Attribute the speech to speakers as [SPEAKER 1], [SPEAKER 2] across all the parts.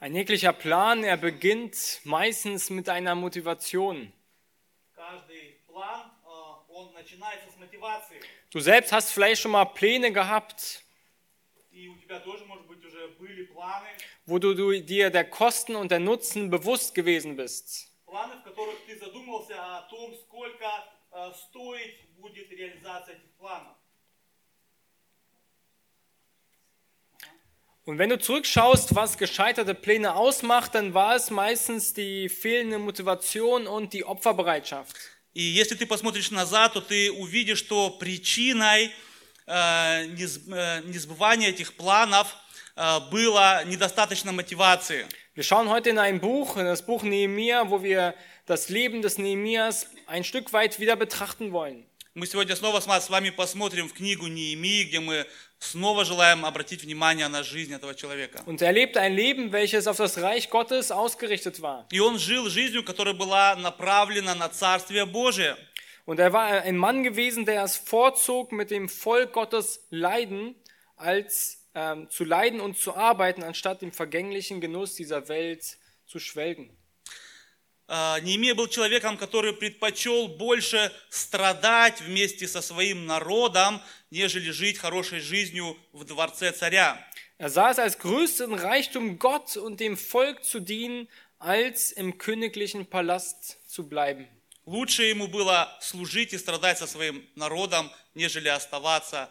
[SPEAKER 1] Ein jeglicher Plan, er beginnt meistens mit einer Motivation. Du selbst hast vielleicht schon mal Pläne gehabt, wo du dir der Kosten und der Nutzen bewusst gewesen bist.
[SPEAKER 2] Pläne,
[SPEAKER 1] Und wenn du zurückschaust, was gescheiterte Pläne ausmacht, dann war es meistens die fehlende Motivation und die Opferbereitschaft.
[SPEAKER 2] И если ты посмотришь назад, то ты увидишь, что причиной э, несб- э, несбывания этих планов э, было недостаточно мотивации.
[SPEAKER 1] Wir schauen heute in ein Buch, in das Buch Nehemia, wo wir das Leben des Nehemias ein Stück weit wieder betrachten wollen.
[SPEAKER 2] Мы сегодня снова с ма- с вами посмотрим в книгу Неемии, где мы снова желаем обратить внимание на жизнь этого человека.
[SPEAKER 1] Und er lebte ein Leben, welches auf das Reich Gottes ausgerichtet war.
[SPEAKER 2] И он жил жизнью, которая была направлена на Царствие Божие.
[SPEAKER 1] Und er war ein Mann gewesen, der es vorzog, mit dem Volk Gottes leiden, als ähm, zu leiden und zu arbeiten, anstatt dem vergänglichen Genuss dieser Welt zu schwelgen.
[SPEAKER 2] А, Неемия был человеком, который предпочел больше страдать вместе со своим народом, нежели жить хорошей жизнью в дворце царя.
[SPEAKER 1] Er sah es als größten Reichtum, Gott und dem Volk zu dienen, als im königlichen Palast zu bleiben.
[SPEAKER 2] Лучше ему было служить и страдать со своим народом, нежели оставаться.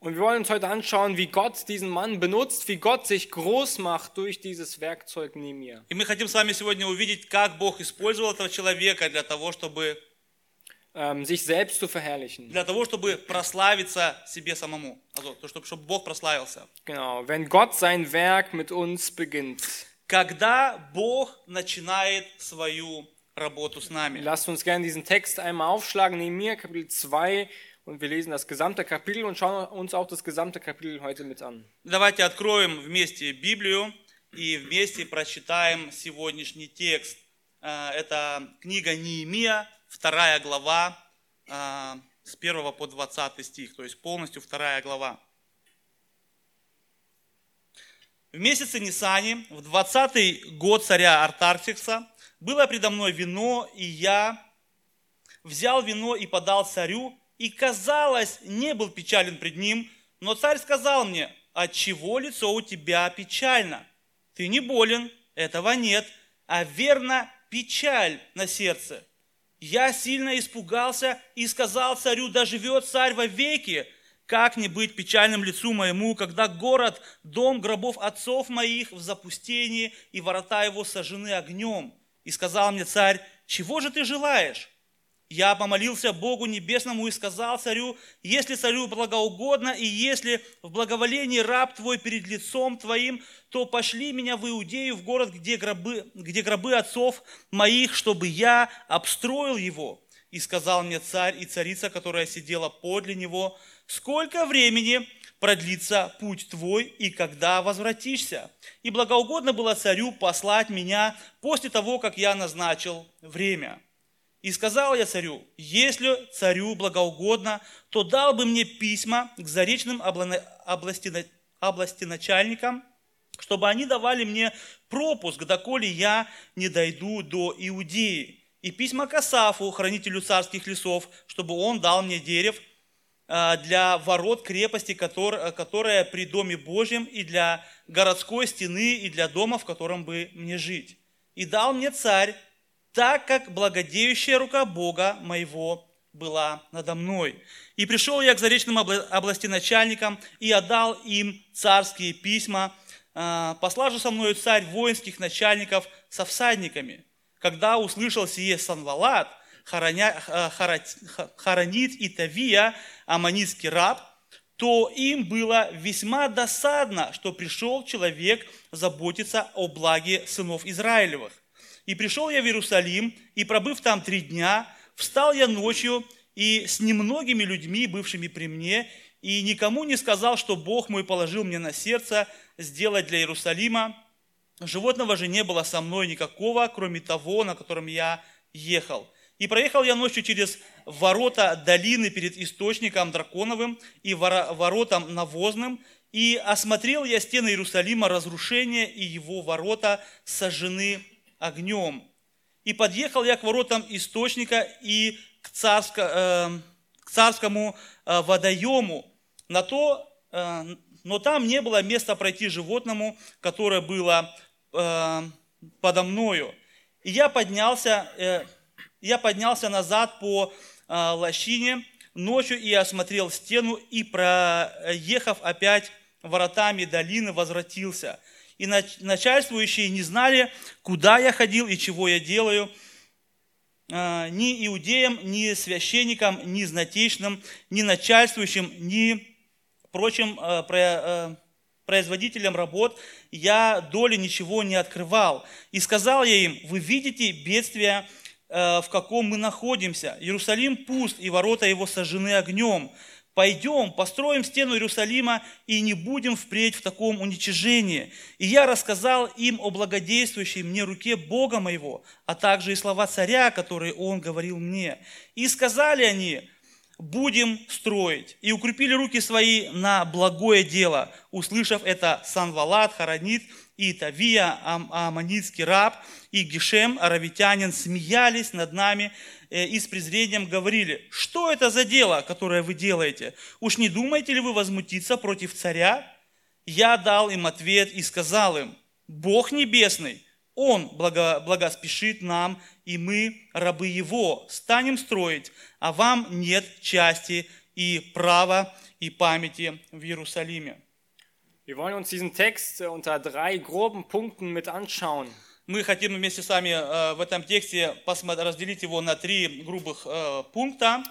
[SPEAKER 1] Und wir wollen uns heute anschauen, wie Gott diesen Mann benutzt, wie Gott sich groß macht durch dieses Werkzeug Nehemiah.
[SPEAKER 2] И мы хотим с вами сегодня увидеть, как Бог использовал этого человека для того, чтобы,
[SPEAKER 1] Ähm, sich selbst zu verherrlichen.
[SPEAKER 2] для того, чтобы прославиться себе самому. Also, то, чтобы, чтобы Бог прославился.
[SPEAKER 1] Genau, wenn Gott sein Werk mit uns beginnt.
[SPEAKER 2] Когда Бог начинает свою работу с нами.
[SPEAKER 1] Lasst uns gerne diesen Text einmal aufschlagen, Nehemiah Kapitel 2 und wir lesen das gesamte Kapitel und schauen uns auch das gesamte Kapitel heute mit an.
[SPEAKER 2] Давайте откроем вместе Библию и вместе прочитаем сегодняшний текст. Э, Это книга Неемия, вторая глава, э, с 1 по 20 стих, то есть полностью вторая глава. В месяце Нисани, в 20 год царя Артархикса, было предо мной вино, и я взял вино и подал царю, и, казалось, не был печален пред ним, но царь сказал мне, от чего лицо у тебя печально? Ты не болен, этого нет, а верно печаль на сердце. Я сильно испугался и сказал царю, да живет царь вовеки, как не быть печальным лицу моему, когда город, дом гробов отцов моих в запустении, и ворота его сожжены огнем. И сказал мне царь, чего же ты желаешь? Я помолился Богу Небесному и сказал царю, если царю благоугодно, и если в благоволении раб твой перед лицом твоим, то пошли меня в Иудею, в город, где гробы, где гробы отцов моих, чтобы я обстроил его. И сказал мне царь и царица, которая сидела подле него, сколько времени продлится путь твой и когда возвратишься? И благоугодно было царю послать меня после того, как я назначил время. И сказал я царю, если царю благоугодно, то дал бы мне письма к заречным обла- области, областеначальникам, чтобы они давали мне пропуск, доколе я не дойду до Иудеи. И письма к Асафу, хранителю царских лесов, чтобы он дал мне дерев а, для ворот крепости, котор- которая при Доме Божьем, и для городской стены, и для дома, в котором бы мне жить. И дал мне царь так как благодеющая рука Бога моего была надо мной. И пришел я к заречным обла- областеначальникам и отдал им царские письма, А, послал же со мною царь воинских начальников со всадниками. Когда услышал сие Санвалат, Хороня- а, Харат- Ха- Харанит и Тавия, аммонитский раб, то им было весьма досадно, что пришел человек заботиться о благе сынов Израилевых. И пришел я в Иерусалим, и пробыв там три дня, встал я ночью и с немногими людьми, бывшими при мне, и никому не сказал, что Бог мой положил мне на сердце сделать для Иерусалима. Животного же не было со мной никакого, кроме того, на котором я ехал. И проехал я ночью через ворота долины перед источником драконовым и воротам навозным, И осмотрел я стены Иерусалима, разрушение, и его ворота сожжены огнем. И подъехал я к воротам источника и к, царско, э, к царскому э, водоему, на то, э, но там не было места пройти животному, которое было э, подо мною. И я поднялся, э, я поднялся назад по э, лощине ночью и осмотрел стену, и проехав опять воротами долины, возвратился. И начальствующие не знали, куда я ходил и чего я делаю, э, ни иудеям, ни священникам, ни знатейшим, ни начальствующим, ни прочим э, э, производителям работ я доли ничего не открывал. И сказал я им, вы видите бедствие, в каком мы находимся. Иерусалим пуст, и ворота его сожжены огнем. Пойдем, построим стену Иерусалима и не будем впредь в таком уничижении. И я рассказал им о благодействующей мне руке Бога моего, а также и слова царя, которые он говорил мне. И сказали они, будем строить. И укрепили руки свои на благое дело. Услышав это, Санвалат, Харанит и Тавия, Аманитский раб, и Гишем, аравитянин, смеялись над нами Э, и с презрением говорили, что это за дело, которое вы делаете? Уж не думаете ли вы возмутиться против царя? Я дал им ответ и сказал им, Бог Небесный, Он благо, благоспешит нам, и мы, рабы Его, станем строить, а вам нет части и права и памяти в Иерусалиме.
[SPEAKER 1] Wir wollen uns diesen Text unter drei groben Punkten mit anschauen.
[SPEAKER 2] Мы хотим вместе с вами э, в этом тексте разделить его на три грубых э, пункта.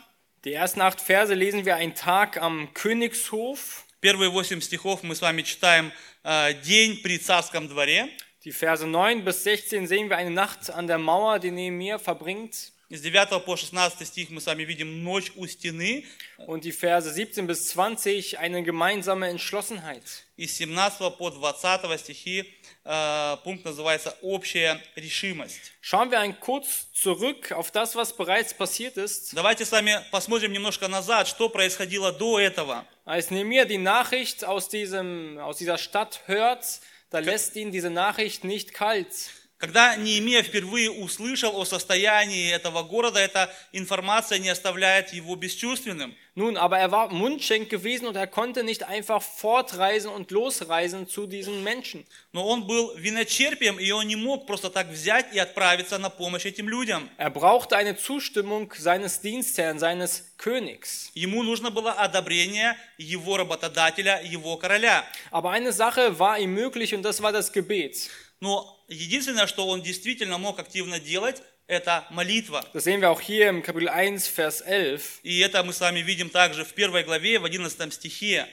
[SPEAKER 1] Die ersten acht Verse lesen wir einen Tag am Königshof.
[SPEAKER 2] Первые восемь стихов мы с вами читаем э, день при царском дворе.
[SPEAKER 1] Die Verse 9 bis 16 sehen wir eine Nacht an der Mauer, die Nehemiah verbringt.
[SPEAKER 2] С 9 по 16 стих мы с вами видим ночь у стены.
[SPEAKER 1] Und die Verse 17 bis 20 eine gemeinsame Entschlossenheit.
[SPEAKER 2] И с 17 по 20 стихи äh, пункт называется «Общая решимость».
[SPEAKER 1] Schauen wir ein kurz zurück auf das, was bereits passiert ist.
[SPEAKER 2] Давайте с вами посмотрим немножко назад, что происходило до этого.
[SPEAKER 1] Als Nehemiah die Nachricht aus, diesem, aus dieser Stadt hört, da lässt ihn diese Nachricht nicht kalt.
[SPEAKER 2] Когда Неемия впервые услышал о состоянии этого города, эта информация не оставляет его бесчувственным.
[SPEAKER 1] Nun, aber er war Mundschenk gewesen und er konnte nicht einfach fortreisen und losreisen zu diesen Menschen.
[SPEAKER 2] Но он был виночерпием, и он не мог просто так взять и отправиться на помощь этим людям.
[SPEAKER 1] Er brauchte eine Zustimmung seines Dienstherrn, seines Königs.
[SPEAKER 2] Ему нужно было одобрение его работодателя, его короля.
[SPEAKER 1] Aber eine Sache war ihm möglich und das war das Gebet.
[SPEAKER 2] Но единственное, что он действительно мог активно делать, это молитва.
[SPEAKER 1] Das sehen wir auch hier im Kapitel 1, Vers 11.
[SPEAKER 2] И это мы с вами видим также в первой главе, в 11 стихе.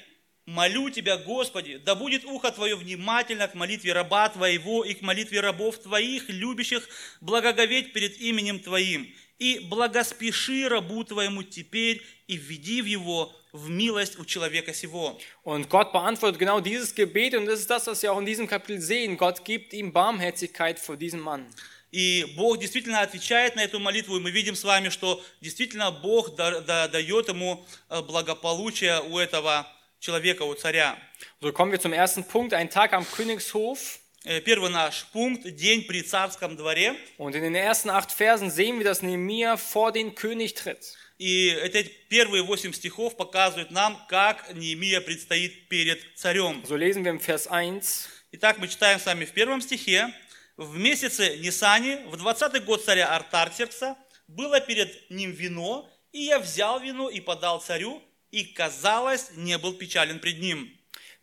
[SPEAKER 2] «Молю Тебя, Господи, да будет ухо Твое внимательно к молитве раба Твоего и к молитве рабов Твоих, любящих благоговеть перед именем Твоим, и благоспеши рабу Твоему теперь, и введи в его в милость у человека сего.
[SPEAKER 1] Und Gott beantwortet genau dieses Gebet und das ist das, was wir auch in diesem Kapitel sehen. Gott gibt ihm Barmherzigkeit vor diesem Mann.
[SPEAKER 2] И Бог действительно отвечает на эту молитву, и мы видим с вами, что действительно Бог дает ему э, благополучие у этого человека, у царя.
[SPEAKER 1] So kommen wir zum ersten Punkt, ein Tag am Königshof.
[SPEAKER 2] Э, первый наш пункт – день при царском дворе.
[SPEAKER 1] Und in den ersten acht Versen sehen wir, dass Nehemiah vor den König tritt.
[SPEAKER 2] И эти первые восемь стихов показывают нам, как Неемия предстоит перед царем.
[SPEAKER 1] So lesen wir im Vers 1.
[SPEAKER 2] Итак, мы читаем с вами в первом стихе. В месяце Нисани, в двадцатый год царя Артарксеркса, было перед ним вино, и я взял вино и подал царю, и, казалось, не был печален пред ним.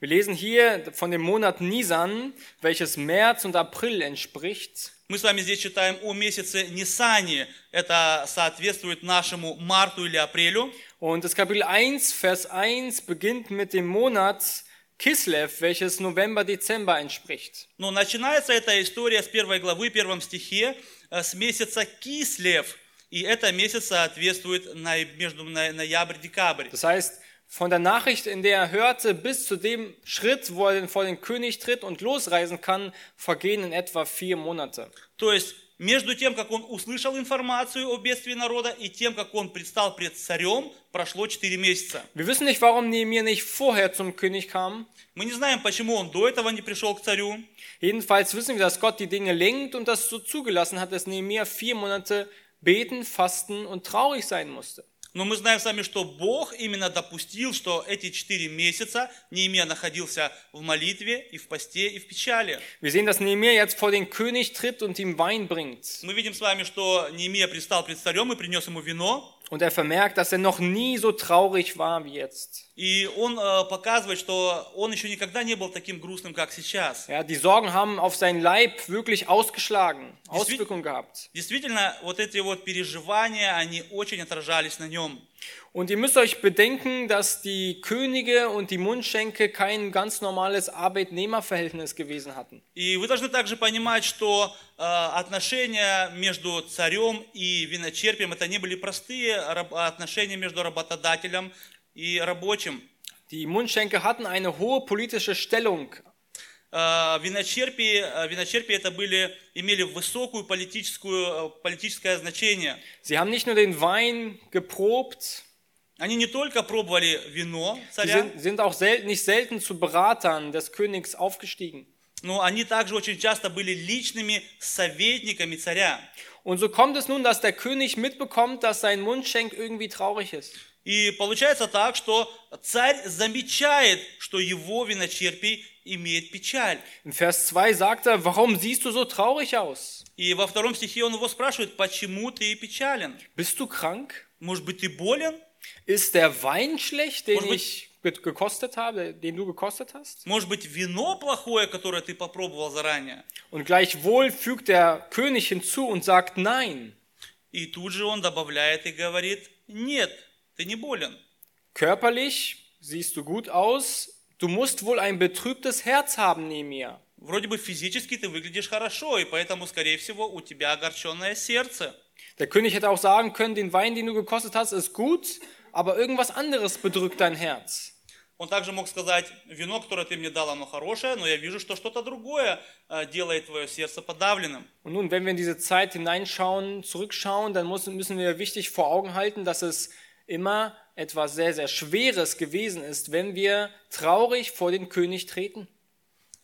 [SPEAKER 1] Wir lesen hier von dem Monat Nisan, welches März und April entspricht.
[SPEAKER 2] Мы с вами здесь читаем о месяце Нисани. Это соответствует нашему марту или апрелю.
[SPEAKER 1] Und das Kapitel 1, Vers 1 beginnt mit dem Monat Kislev, welches November, Dezember entspricht.
[SPEAKER 2] Но начинается эта история с первой главы, первом стихе, э, с месяца Кислев. И это месяц соответствует между ноябрь-декабрь.
[SPEAKER 1] Das heißt, von der Nachricht, in der er hörte, bis zu dem Schritt, wo er vor den König tritt und losreisen kann, vergehen in etwa vier Monate.
[SPEAKER 2] То есть между тем, как он услышал информацию о бедствии народа, и тем, как он предстал пред царем, прошло 4 месяца.
[SPEAKER 1] Wir wissen nicht, warum Nehemiah nicht vorher zum König kam.
[SPEAKER 2] Мы не знаем, почему он до этого не пришел к царю.
[SPEAKER 1] Jedenfalls wissen wir, dass Gott die Dinge lenkt und das so zugelassen hat, dass Nehemiah vier Monate beten, fasten und traurig sein musste.
[SPEAKER 2] Но мы знаем сами, что Бог именно допустил, что эти четыре месяца Неемия находился в молитве и в посте и в печали.
[SPEAKER 1] Wir sehen, dass Nehemiah jetzt vor den König tritt und ihm Wein bringt.
[SPEAKER 2] Мы видим с вами, что Неемия предстал пред царем и принес ему вино.
[SPEAKER 1] Und er vermerkt, dass er noch nie so traurig war wie jetzt.
[SPEAKER 2] И он э, показывает, что он еще никогда не был таким грустным, как сейчас.
[SPEAKER 1] Ja, die Sorgen haben auf seinen Leib wirklich ausgeschlagen, Auswirkungen gehabt.
[SPEAKER 2] Действительно, вот эти вот переживания, они очень отражались на нем.
[SPEAKER 1] Und ihr müsst euch bedenken, dass die Könige und die Mundschenke kein ganz normales Arbeitnehmerverhältnis gewesen hatten.
[SPEAKER 2] И вы должны также понимать, что э, отношения между царем и виночерпием это не были простые раб- отношения между работодателем и рабочим.
[SPEAKER 1] Die Mundschenke hatten eine hohe politische Stellung.
[SPEAKER 2] Э, Виночерпии, э, виночерпии это были, имели высокую политическую, э, политическое значение.
[SPEAKER 1] Sie haben nicht nur den Wein geprobt,
[SPEAKER 2] Они не только пробовали вино
[SPEAKER 1] sie
[SPEAKER 2] царя,
[SPEAKER 1] sind, sind auch selten, nicht selten zu Beratern des Königs aufgestiegen.
[SPEAKER 2] но они также очень часто были личными советниками царя.
[SPEAKER 1] Und so kommt es nun, dass der König mitbekommt, dass sein Mundschenk irgendwie traurig ist.
[SPEAKER 2] И получается так, что царь замечает, что его виночерпий имеет печаль.
[SPEAKER 1] In Vers 2 sagt er, warum siehst du so traurig aus?
[SPEAKER 2] И во втором стихе он его спрашивает, почему ты печален?
[SPEAKER 1] Bist du krank?
[SPEAKER 2] Может быть, ты болен?
[SPEAKER 1] Ist der Wein schlecht, den
[SPEAKER 2] Может быть-
[SPEAKER 1] ich ge- gekostet habe, den du gekostet hast?
[SPEAKER 2] Может быть, вино плохое, которое ты попробовал заранее?
[SPEAKER 1] Und gleichwohl fügt der König hinzu und sagt nein.
[SPEAKER 2] И тут же он добавляет и говорит, нет, ты не болен.
[SPEAKER 1] Körperlich siehst du gut aus, du musst wohl ein betrübtes Herz haben neben mir.
[SPEAKER 2] Вроде бы физически ты выглядишь хорошо, и поэтому, скорее всего, у тебя огорченное сердце.
[SPEAKER 1] Der König hätte auch sagen können, den Wein, den du gekostet hast, ist gut, aber irgendwas anderes bedrückt dein Herz.
[SPEAKER 2] Он также мог сказать, вино, которое ты мне дал, оно хорошее, но я вижу, что что-то другое э, делает твое сердце подавленным.
[SPEAKER 1] Und nun, wenn wir in diese Zeit hineinschauen, zurückschauen, dann muss, müssen wir wichtig vor Augen halten, dass es immer etwas sehr, sehr Schweres gewesen ist, wenn wir traurig vor den König treten.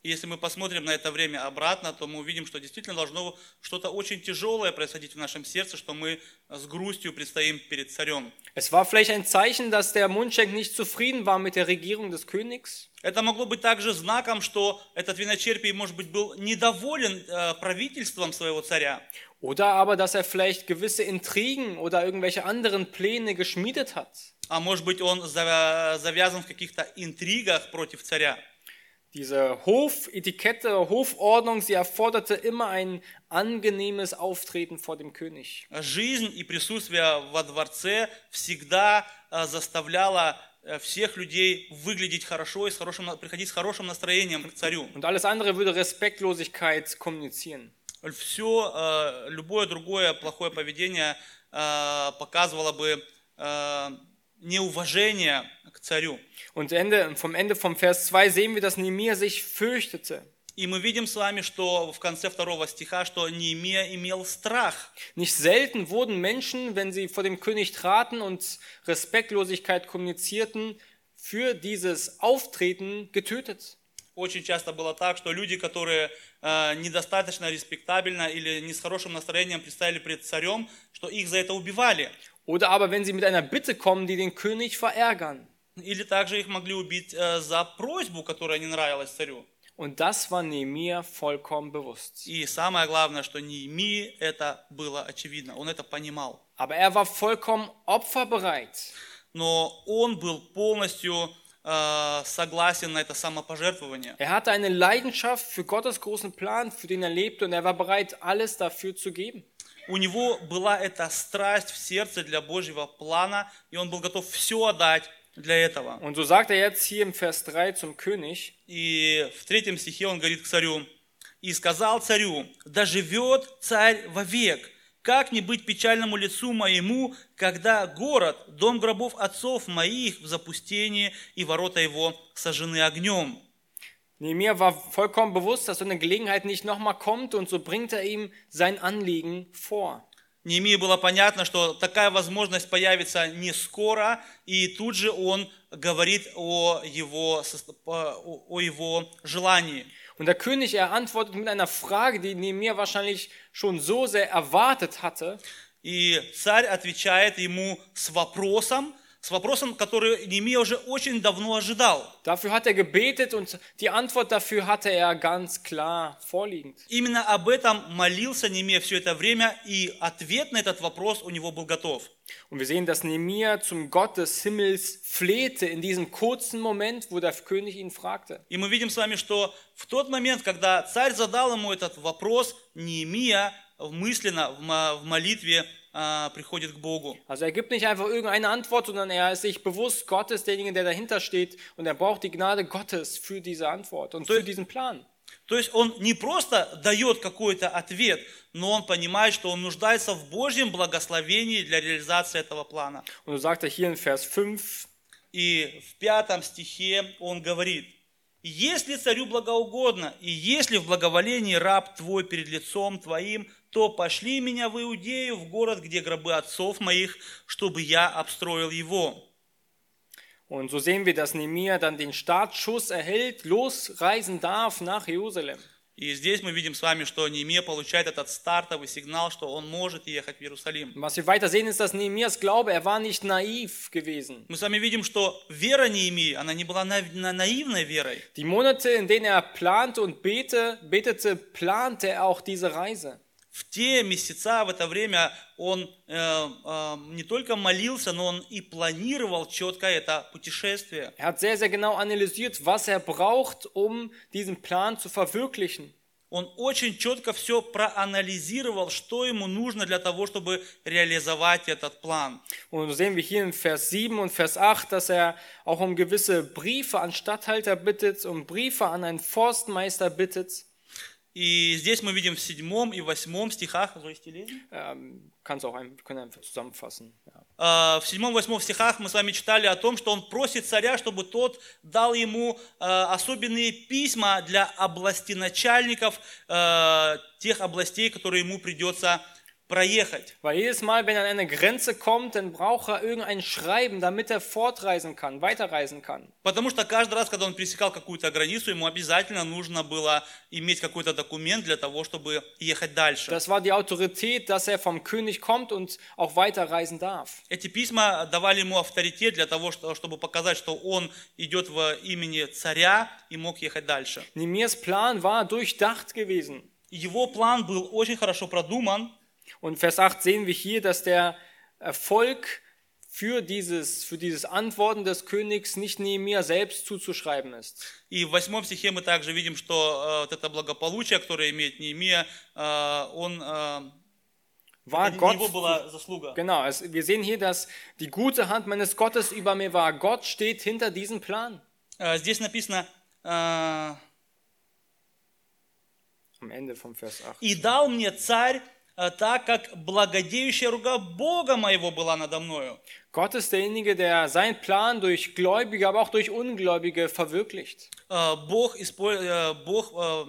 [SPEAKER 2] И если мы посмотрим на это время обратно, то мы увидим, что действительно должно что-то очень тяжелое происходить в нашем сердце, что мы с грустью предстоим перед царем.
[SPEAKER 1] Es war vielleicht ein Zeichen, dass der Mundschenk nicht zufrieden war mit der Regierung des Königs.
[SPEAKER 2] Это могло быть также знаком, что этот виночерпий, может быть, был недоволен э, правительством своего царя.
[SPEAKER 1] Oder aber, dass er vielleicht gewisse Intrigen oder irgendwelche anderen Pläne geschmiedet hat.
[SPEAKER 2] А может быть, он завязан в каких-то интригах против царя.
[SPEAKER 1] Diese Hofetikette, Hofordnung, sie erforderte immer ein angenehmes Auftreten vor dem König.
[SPEAKER 2] Жизнь и присутствие во дворце всегда э, заставляло э, всех людей выглядеть хорошо и с хорошим, приходить с хорошим настроением к царю.
[SPEAKER 1] Und alles andere würde Respektlosigkeit kommunizieren.
[SPEAKER 2] Все, любое другое плохое поведение э, показывало бы неуважение к царю.
[SPEAKER 1] Und Ende, vom Ende vom Vers 2 sehen wir, dass Nehemiah sich fürchtete.
[SPEAKER 2] И мы видим с вами, что в конце второго стиха, что Неемия имел страх.
[SPEAKER 1] Nicht selten wurden Menschen, wenn sie vor dem König traten und Respektlosigkeit kommunizierten, für dieses Auftreten getötet.
[SPEAKER 2] Очень часто было так, что люди, которые э, недостаточно респектабельно или не с хорошим настроением предстали пред царем, что их за это убивали.
[SPEAKER 1] Oder aber wenn sie mit einer Bitte kommen, die den König verärgern.
[SPEAKER 2] Или также их могли убить э, за просьбу, которая не нравилась царю.
[SPEAKER 1] Und das war Nehemiah vollkommen bewusst.
[SPEAKER 2] И самое главное, что Неемии это было очевидно, он это понимал.
[SPEAKER 1] Aber er war vollkommen opferbereit.
[SPEAKER 2] Но он был полностью э, согласен на это самопожертвование.
[SPEAKER 1] Er hatte eine Leidenschaft für Gottes großen Plan, für den er lebte, und er war bereit, alles dafür zu geben.
[SPEAKER 2] У него была эта страсть в сердце для Божьего плана, и он был готов все отдать для этого.
[SPEAKER 1] Und so sagt er jetzt hier im Vers 3 zum König,
[SPEAKER 2] И в третьем стихе он говорит к царю, «И сказал царю, да живет царь вовек, как не быть печальному лицу моему, когда город, дом гробов отцов моих в запустении, и ворота его сожжены огнем».
[SPEAKER 1] Nehemiah war vollkommen bewusst, dass so eine Gelegenheit nicht nochmal kommt und so bringt er ihm sein Anliegen vor.
[SPEAKER 2] Неемии было понятно, что такая возможность появится не скоро, и тут же он говорит о его, сос- о о его желании.
[SPEAKER 1] Und der König, er antwortet mit einer Frage, die Nehemiah wahrscheinlich schon so sehr erwartet hatte.
[SPEAKER 2] И царь отвечает ему с вопросом, с вопросом, который Неемия уже очень давно ожидал.
[SPEAKER 1] Dafür hat er gebetet und die Antwort dafür hatte er ganz klar vorliegend.
[SPEAKER 2] Именно об этом молился Неемия все это время, и ответ на этот вопрос у него был готов.
[SPEAKER 1] Und wir sehen, dass Nehemiah zum Gott des Himmels flehte in diesem kurzen Moment, wo der König ihn fragte.
[SPEAKER 2] И мы видим с вами, что в тот момент, когда царь задал ему этот вопрос, Неемия мысленно в молитве а, приходит к Богу.
[SPEAKER 1] Also er gibt nicht einfach irgendeine Antwort, sondern er ist sich bewusst, Gott ist derjenige, der dahinter steht und er braucht die Gnade Gottes für diese Antwort und für diesen Plan.
[SPEAKER 2] То есть он не просто дает какой-то ответ, но он понимает, что он нуждается в Божьем благословении для реализации этого плана.
[SPEAKER 1] Und sagt er hier in Vers 5,
[SPEAKER 2] И в пятом стихе он говорит, «Если царю благоугодно, и если в благоволении раб твой перед лицом твоим, то пошли меня в Иудею, в город, где гробы отцов моих, чтобы я обстроил его».
[SPEAKER 1] und so sehen wir, dass Nehemiah dann den Startschuss erhält, losreisen darf nach Jerusalem.
[SPEAKER 2] И здесь мы видим с вами, что Неемия получает этот стартовый сигнал, что он может ехать в Иерусалим.
[SPEAKER 1] Was wir weiter sehen, ist, dass Nehemias Glaube, er war nicht naiv gewesen.
[SPEAKER 2] Мы с вами видим, что вера Неемии, она не была на- на- наивной верой.
[SPEAKER 1] Die Monate, in denen er plante und bete, betete, plante er auch diese Reise.
[SPEAKER 2] В те месяца, в это время он э, э, не только молился, но он и планировал четко это путешествие.
[SPEAKER 1] Er hat sehr, sehr genau analysiert, was er braucht, um diesen Plan zu verwirklichen.
[SPEAKER 2] Он очень четко все проанализировал, что ему нужно для того, чтобы реализовать этот план.
[SPEAKER 1] Und so sehen wir hier in Vers 7 und Vers 8, dass er auch um gewisse Briefe an Statthalter bittet, um Briefe an einen Forstmeister bittet.
[SPEAKER 2] И здесь мы видим в седьмом и восьмом стихах, Зоисти Ленин?
[SPEAKER 1] Ähm, kannst auch ein, können einfach zusammenfassen. Ja.
[SPEAKER 2] Э, в седьмом и восьмом стихах мы с вами читали о том, что он просит царя, чтобы тот дал ему э, особенные письма для областеначальников э, тех областей, которые ему придется проехать.
[SPEAKER 1] Weil jedes Mal, wenn er an eine Grenze kommt, dann braucht er irgendein Schreiben, damit er fortreisen kann, weiterreisen kann.
[SPEAKER 2] Потому что каждый раз, когда он пересекал какую-то границу, ему обязательно нужно было иметь какой-то документ для того, чтобы ехать дальше.
[SPEAKER 1] Das war die Autorität, dass er vom König kommt und auch weiterreisen darf.
[SPEAKER 2] Эти письма давали ему авторитет для того, что- чтобы показать, что он идет в имени царя и мог ехать дальше.
[SPEAKER 1] Nehemias Plan war durchdacht gewesen.
[SPEAKER 2] Его план был очень хорошо продуман,
[SPEAKER 1] Und Vers 8 sehen wir hier, dass der Erfolg für dieses, für dieses Antworten des Königs nicht Nehemia selbst zuzuschreiben ist.
[SPEAKER 2] И в восьмом стихе мы также видим, что э, вот это благополучие, которое имеет Неемия, э, он, э,
[SPEAKER 1] War
[SPEAKER 2] это не
[SPEAKER 1] Gott,
[SPEAKER 2] его была заслуга.
[SPEAKER 1] genau, es, wir sehen hier, dass die gute Hand meines Gottes über mir war. Gott steht hinter diesem Plan.
[SPEAKER 2] Э, Здесь написано, э,
[SPEAKER 1] Am Ende vom Vers 8.
[SPEAKER 2] «И дал мне царь, э, так как благодеющая рука Бога моего была надо мною».
[SPEAKER 1] Gott ist derjenige, der seinen Plan durch Gläubige, aber auch durch Ungläubige verwirklicht.
[SPEAKER 2] Э, Бог, э, Бог э,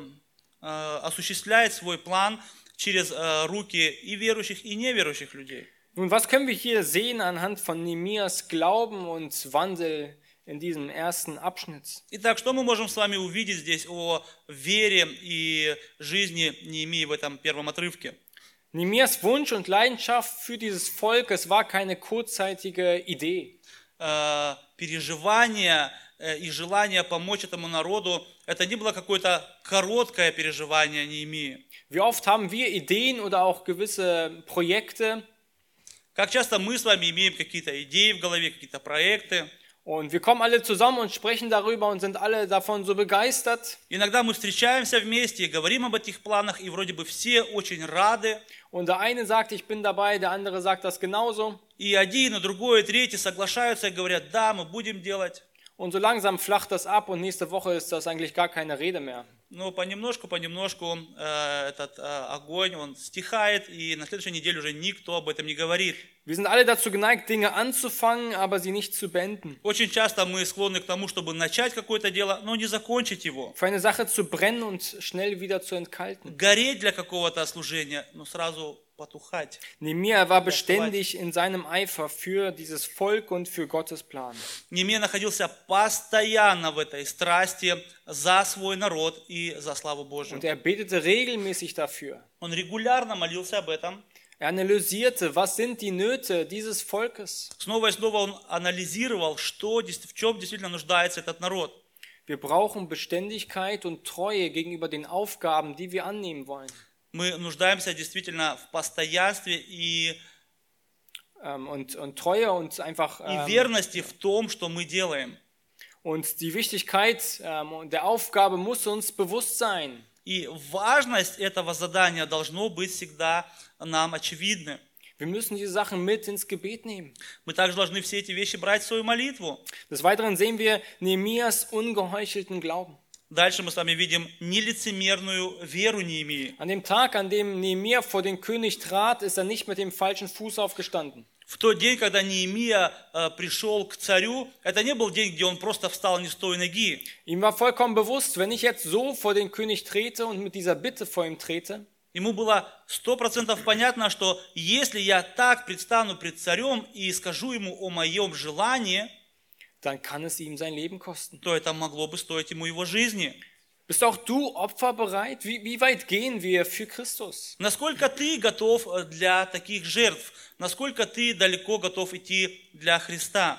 [SPEAKER 2] э, осуществляет свой план через э, руки и верующих, и неверующих людей.
[SPEAKER 1] Nun, was können wir hier sehen anhand von Nehemias Glauben und Wandel in diesem ersten Abschnitt?
[SPEAKER 2] Итак, что мы можем с вами увидеть здесь о вере и жизни Неемии в этом первом отрывке?
[SPEAKER 1] Nehemias Wunsch und Leidenschaft für dieses Volk, es war keine kurzzeitige Idee.
[SPEAKER 2] Э, Переживание э, и желание помочь этому народу, это не было какое-то короткое переживание Неемии.
[SPEAKER 1] Wie oft haben wir Ideen oder auch gewisse Projekte
[SPEAKER 2] Как часто мы с вами имеем какие-то идеи в голове, какие-то проекты.
[SPEAKER 1] und wir kommen alle zusammen und sprechen darüber und sind alle davon so begeistert.
[SPEAKER 2] Иногда мы встречаемся вместе и говорим об этих планах, и вроде бы все очень рады.
[SPEAKER 1] Und der eine sagt, ich bin dabei, der andere sagt das genauso.
[SPEAKER 2] И один, и другой, и третий соглашаются и говорят, да, мы будем делать.
[SPEAKER 1] Und so langsam flacht das ab und nächste Woche ist das eigentlich gar keine Rede mehr.
[SPEAKER 2] Но понемножку, понемножку э, этот э, огонь, он стихает, и на следующей неделе уже никто об этом не говорит.
[SPEAKER 1] Wir sind alle dazu geneigt, Dinge anzufangen, aber sie nicht zu beenden.
[SPEAKER 2] Очень часто мы склонны к тому, чтобы начать какое-то дело, но не закончить его.
[SPEAKER 1] Für eine Sache zu brennen und schnell wieder zu entkalten.
[SPEAKER 2] Гореть для какого-то служения, но сразу потухать.
[SPEAKER 1] Nehemiah war beständig in seinem Eifer für dieses Volk und für Gottes Plan.
[SPEAKER 2] Немия находился постоянно в этой страсти за свой народ и за славу Божию.
[SPEAKER 1] Und er betete regelmäßig dafür.
[SPEAKER 2] Он регулярно молился об этом.
[SPEAKER 1] Er analysierte, was sind die Nöte dieses Volkes.
[SPEAKER 2] Снова и снова он анализировал, что, дес- в чем действительно нуждается этот народ.
[SPEAKER 1] Wir brauchen Beständigkeit und Treue gegenüber den Aufgaben, die wir annehmen wollen.
[SPEAKER 2] Мы нуждаемся действительно в постоянстве и,
[SPEAKER 1] Ähm, und, und Treue und einfach
[SPEAKER 2] и
[SPEAKER 1] ähm,
[SPEAKER 2] верности в том, что мы делаем.
[SPEAKER 1] und die Wichtigkeit ähm, der Aufgabe muss uns bewusst sein.
[SPEAKER 2] И важность этого задания должно быть всегда нам очевидны.
[SPEAKER 1] Wir müssen diese Sachen mit ins Gebet nehmen.
[SPEAKER 2] Мы также должны все эти вещи брать в свою молитву.
[SPEAKER 1] Des Weiteren sehen wir Nehemias ungeheuchelten Glauben.
[SPEAKER 2] Дальше мы с вами видим нелицемерную веру Неемии.
[SPEAKER 1] An dem Tag, an dem Nehemia vor den König trat, ist er nicht mit dem falschen Fuß aufgestanden.
[SPEAKER 2] В тот день, когда Неемия э, пришел к царю, это не был день, где он просто встал не с той ноги.
[SPEAKER 1] Ihm war vollkommen bewusst, wenn ich jetzt so vor den König trete und mit dieser Bitte vor ihm trete,
[SPEAKER 2] Ему было сто процентов понятно, что если я так предстану пред царем и скажу ему о моем желании,
[SPEAKER 1] dann kann es ihm sein Leben kosten.
[SPEAKER 2] то это могло бы стоить ему его жизни.
[SPEAKER 1] Bist auch du opferbereit? Wie, wie weit gehen wir für Christus?
[SPEAKER 2] Насколько ты готов э, для таких жертв? Насколько ты далеко готов идти для Христа?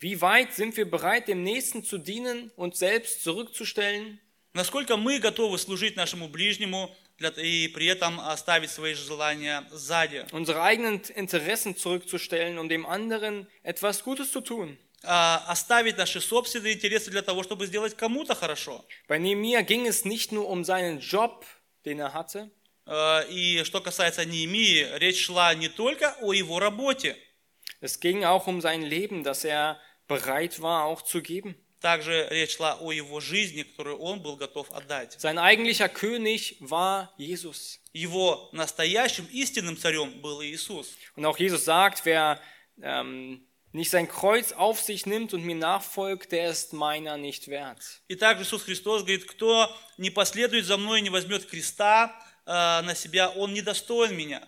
[SPEAKER 1] Wie weit sind wir bereit, dem Nächsten zu dienen und selbst zurückzustellen?
[SPEAKER 2] Насколько мы готовы служить нашему ближнему для- и при этом оставить свои желания сзади?
[SPEAKER 1] Unsere eigenen Interessen zurückzustellen, um dem anderen etwas Gutes zu tun?
[SPEAKER 2] А, Оставить наши собственные интересы для того, чтобы сделать кому-то хорошо?
[SPEAKER 1] Bei ging es nicht nur um seinen Job, den er hatte,
[SPEAKER 2] Э, И что касается Неемии, речь шла не только о его работе,
[SPEAKER 1] es ging auch um sein Leben, das er bereit war auch zu geben.
[SPEAKER 2] также речь шла о его жизни, которую он был готов отдать.
[SPEAKER 1] Sein eigentlicher König war Jesus.
[SPEAKER 2] Его настоящим истинным царем был Иисус.
[SPEAKER 1] Und auch Jesus sagt, wer ähm, nicht sein Kreuz auf sich nimmt und mir nachfolgt, der ist meiner nicht wert.
[SPEAKER 2] И также Иисус Христос говорит, кто не последует за мной и не возьмет креста э, на себя, он недостоин меня.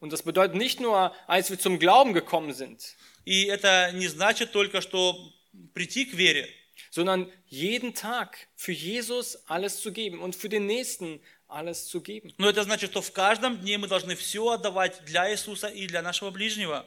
[SPEAKER 1] Und das bedeutet nicht nur, als wir zum Glauben gekommen sind,
[SPEAKER 2] И это не значит только, что прийти к вере,
[SPEAKER 1] sondern jeden Tag für Jesus alles zu geben und für den Nächsten alles zu geben.
[SPEAKER 2] но это значит, что в каждом дне мы должны все отдавать для Иисуса и для нашего ближнего.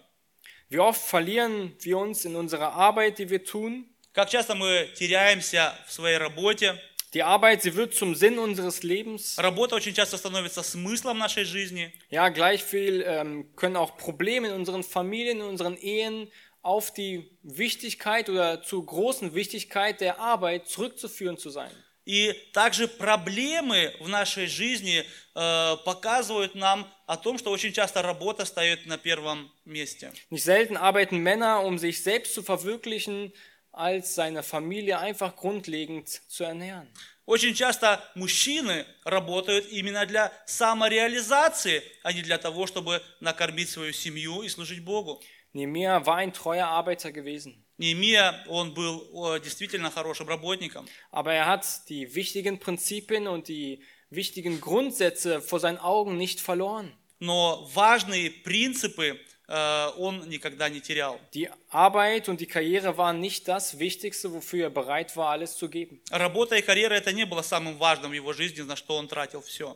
[SPEAKER 1] Wie oft verlieren wir uns in unserer Arbeit, die wir tun?
[SPEAKER 2] Как часто мы теряемся в своей работе.
[SPEAKER 1] Die Arbeit, sie wird zum Sinn unseres Lebens.
[SPEAKER 2] Работа очень часто становится смыслом нашей жизни.
[SPEAKER 1] Ja, gleich viel ähm, können auch Probleme in unseren Familien, in unseren Ehen auf die Wichtigkeit oder zur großen Wichtigkeit der Arbeit zurückzuführen zu sein.
[SPEAKER 2] И также проблемы в нашей жизни э, показывают нам о том, что очень часто работа стоит на первом месте.
[SPEAKER 1] Nicht selten arbeiten Männer, um sich selbst zu verwirklichen, als seine Familie einfach grundlegend zu ernähren.
[SPEAKER 2] Очень часто мужчины работают именно для самореализации, а не для того, чтобы накормить свою семью и служить Богу.
[SPEAKER 1] Nehemiah war ein treuer Arbeiter gewesen,
[SPEAKER 2] Неемия, он был э, действительно хорошим работником,
[SPEAKER 1] aber er hat die wichtigen Prinzipien und die wichtigen Grundsätze vor seinen Augen nicht verloren.
[SPEAKER 2] но важные принципы э, он никогда не терял.
[SPEAKER 1] Die Arbeit und die Karriere waren nicht das Wichtigste, wofür er bereit war, alles zu geben.
[SPEAKER 2] Работа и карьера это не было самым важным в его жизни, на что он тратил все.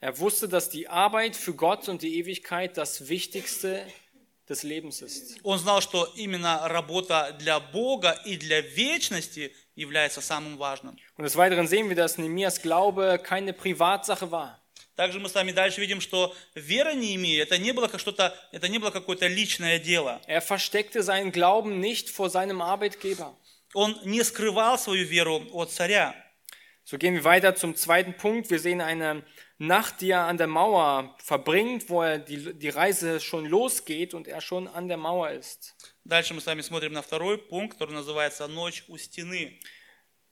[SPEAKER 1] Er wusste, dass die Arbeit für Gott und die Ewigkeit das Wichtigste des Lebens ist.
[SPEAKER 2] Он знал, что именно работа для Бога и для вечности является самым важным.
[SPEAKER 1] Und des Weiteren sehen wir, dass Nehemias Glaube keine Privatsache war.
[SPEAKER 2] Также мы с вами дальше видим, что вера Неемии, это не было как что-то, это не было какое-то личное дело.
[SPEAKER 1] Er versteckte seinen Glauben nicht vor seinem Arbeitgeber.
[SPEAKER 2] Он не скрывал свою веру от царя.
[SPEAKER 1] So gehen wir weiter zum zweiten Punkt. Wir sehen eine Nacht, die er an der Mauer verbringt, wo er die, die Reise schon losgeht und er schon an der Mauer ist.
[SPEAKER 2] Дальше мы с вами смотрим на второй пункт, который называется «Ночь у стены».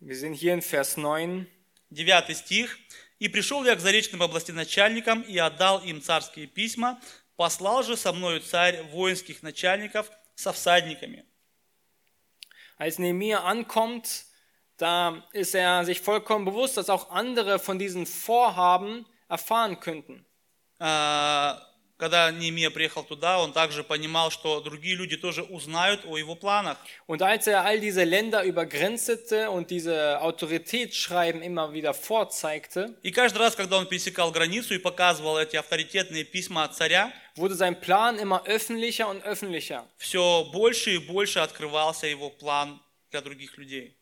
[SPEAKER 1] Wir sehen hier in Vers 9,
[SPEAKER 2] 9 стих. «И пришел я к заречным областеначальникам и отдал им царские письма, послал же со мною царь воинских начальников со всадниками».
[SPEAKER 1] Als Nehemiah ankommt, da ist er sich vollkommen bewusst, dass auch andere von diesen Vorhaben erfahren könnten.
[SPEAKER 2] А, Когда Неемия приехал туда, он также понимал, что другие люди тоже узнают о его планах.
[SPEAKER 1] Und als er all diese Länder übergrenzte und diese Autoritätsschreiben immer wieder vorzeigte,
[SPEAKER 2] И каждый раз, когда он пересекал границу и показывал эти авторитетные письма от царя,
[SPEAKER 1] wurde sein Plan immer öffentlicher und öffentlicher.
[SPEAKER 2] все больше и больше открывался его план для других людей.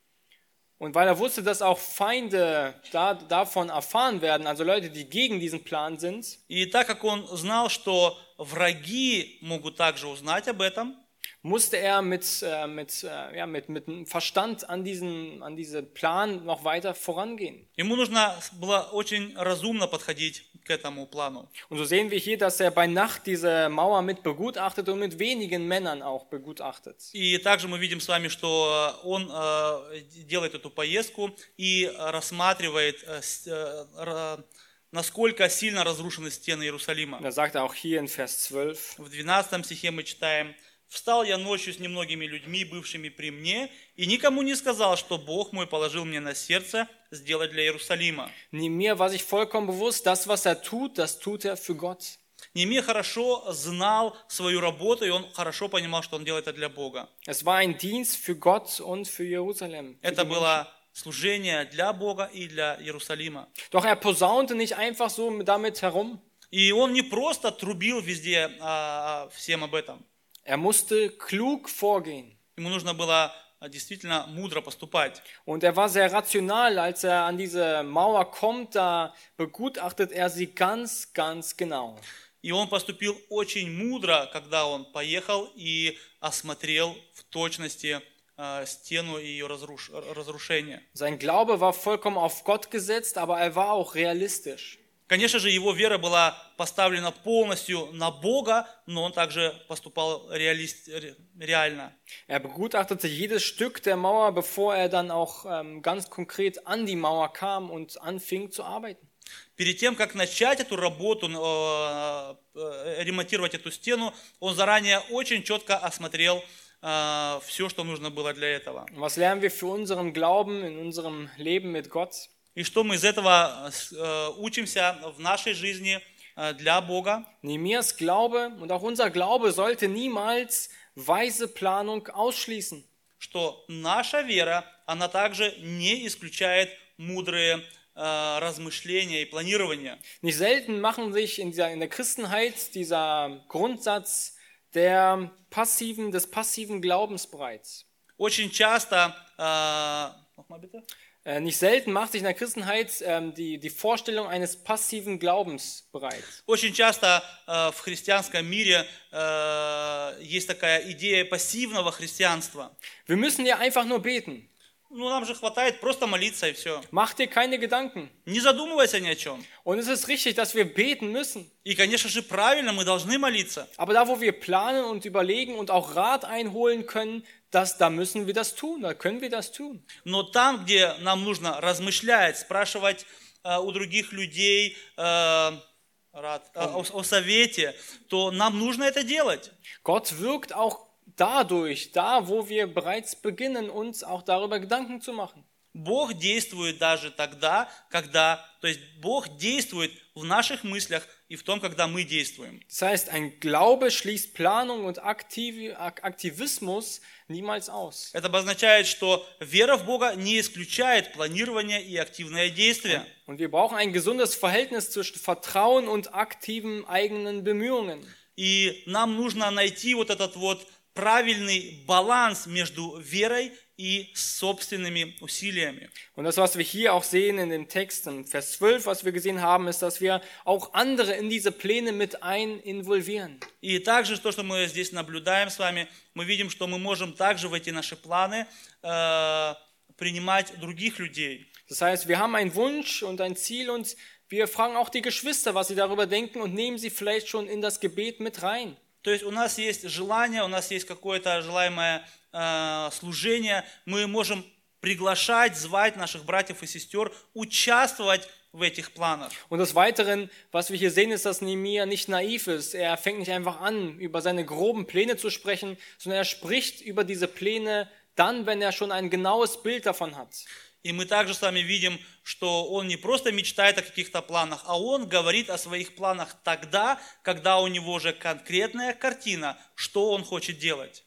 [SPEAKER 1] Und weil er wusste, dass auch Feinde da, davon erfahren werden, also Leute, die gegen diesen Plan sind,
[SPEAKER 2] И так как он знал, что враги могут также узнать об этом,
[SPEAKER 1] musste er mit, äh, mit, äh, ja, mit, mit einem Verstand an diesen, an diesen Plan noch weiter vorangehen.
[SPEAKER 2] ему нужно было очень разумно подходить к этому плану.
[SPEAKER 1] Und so sehen wir hier, dass er bei Nacht diese Mauer mit begutachtet und mit wenigen Männern auch begutachtet.
[SPEAKER 2] И также мы видим с вами, что он э, делает эту поездку и рассматривает, э, с- э, ра- насколько сильно разрушены стены Иерусалима.
[SPEAKER 1] Und da sagt er auch hier in Vers 12,
[SPEAKER 2] В 12 стихе мы читаем, «Встал я ночью с немногими людьми, бывшими при мне, и никому не сказал, что Бог мой положил мне на сердце сделать для Иерусалима».
[SPEAKER 1] Nehemiah war sich vollkommen bewusst, das, was er tut, das tut er für Gott.
[SPEAKER 2] Немия хорошо знал свою работу, и он хорошо понимал, что он делает это для Бога.
[SPEAKER 1] Es war ein Dienst für Gott und für Jerusalem. Für
[SPEAKER 2] Это было служение для Бога и для Иерусалима.
[SPEAKER 1] Doch er posaunte nicht einfach so damit herum.
[SPEAKER 2] И он не просто трубил везде а, всем об этом.
[SPEAKER 1] Er musste klug vorgehen.
[SPEAKER 2] Ему нужно было а, действительно мудро поступать.
[SPEAKER 1] Und er war sehr rational, als er an diese Mauer kommt, da begutachtet er sie ganz, ganz genau.
[SPEAKER 2] И он поступил очень мудро, когда он поехал и осмотрел в точности а, стену и ее разруш- разрушение.
[SPEAKER 1] Sein Glaube war vollkommen auf Gott gesetzt, aber er war auch realistisch.
[SPEAKER 2] Конечно же, его вера была поставлена полностью на Бога, но он также поступал реалист- ре- реально.
[SPEAKER 1] Er begutachtete jedes Stück der Mauer, bevor er dann auch ähm, ganz konkret an die Mauer kam und anfing zu arbeiten.
[SPEAKER 2] Перед тем, как начать эту работу, э, э, ремонтировать эту стену, он заранее очень четко осмотрел все, что нужно было для этого.
[SPEAKER 1] Was lernen wir für unseren Glauben in unserem Leben mit Gott?
[SPEAKER 2] И что мы из этого э, учимся в нашей жизни э, для Бога?
[SPEAKER 1] Nehemias Glaube und auch unser Glaube sollte niemals weise Planung ausschließen.
[SPEAKER 2] Что наша вера, она также не исключает мудрые э, размышления и планирования.
[SPEAKER 1] Nicht selten machen sich in, dieser, in der Christenheit dieser Grundsatz der passiven, des passiven Glaubens breit.
[SPEAKER 2] Очень часто, э, nochmal bitte.
[SPEAKER 1] Äh, nicht selten macht sich in der Christenheit ähm, die, die Vorstellung eines passiven Glaubens breit.
[SPEAKER 2] Очень часто э, в христианском мире э, есть такая идея пассивного христианства.
[SPEAKER 1] Wir müssen ja einfach nur beten.
[SPEAKER 2] Ну, нам же хватает просто молиться и все.
[SPEAKER 1] Mach dir keine Gedanken.
[SPEAKER 2] Не задумывайся ни о чем.
[SPEAKER 1] Und es ist richtig, dass wir beten müssen.
[SPEAKER 2] И, конечно же, правильно, мы должны молиться.
[SPEAKER 1] Aber da, wo wir planen und überlegen und auch Rat einholen können, das, da müssen wir das tun, da können wir das tun.
[SPEAKER 2] Но там, где нам нужно размышлять, спрашивать э, у других людей э, рад, э, о, о совете, то нам нужно это делать.
[SPEAKER 1] Gott wirkt auch dadurch, da, wo wir bereits beginnen, uns auch darüber Gedanken zu machen.
[SPEAKER 2] Бог действует даже тогда, когда, то есть Бог действует в наших мыслях и в том, когда мы действуем.
[SPEAKER 1] Das heißt, ein Glaube schließt Planung und Aktiv Aktivismus niemals aus.
[SPEAKER 2] Это обозначает, что вера в Бога не исключает планирование и активное действие.
[SPEAKER 1] Und wir brauchen ein gesundes Verhältnis zwischen Vertrauen und aktiven eigenen Bemühungen.
[SPEAKER 2] И нам нужно найти вот этот вот правильный баланс между верой и собственными усилиями.
[SPEAKER 1] Und das, was wir hier auch sehen in dem Text, in Vers 12, was wir gesehen haben, ist, dass wir auch andere in diese Pläne mit ein involvieren.
[SPEAKER 2] И также то, что мы здесь наблюдаем с вами, мы видим, что мы можем также в эти наши планы э, принимать других людей.
[SPEAKER 1] Das heißt, wir haben einen Wunsch und ein Ziel und wir fragen auch die Geschwister, was sie darüber denken und nehmen sie vielleicht schon in das Gebet mit rein.
[SPEAKER 2] То есть у нас есть желание, у нас есть какое-то желаемое э, служение, мы можем приглашать, звать наших братьев и сестер участвовать в этих планах.
[SPEAKER 1] Und des Weiteren, was wir hier sehen, ist, dass Nehemia nicht naiv ist. Er fängt nicht einfach an, über seine groben Pläne zu sprechen, sondern er spricht über diese Pläne dann, wenn er schon ein genaues Bild davon hat.
[SPEAKER 2] И мы также с вами видим, что он не просто мечтает о каких-то планах, а он говорит о своих планах тогда, когда у него уже конкретная картина, что он хочет делать.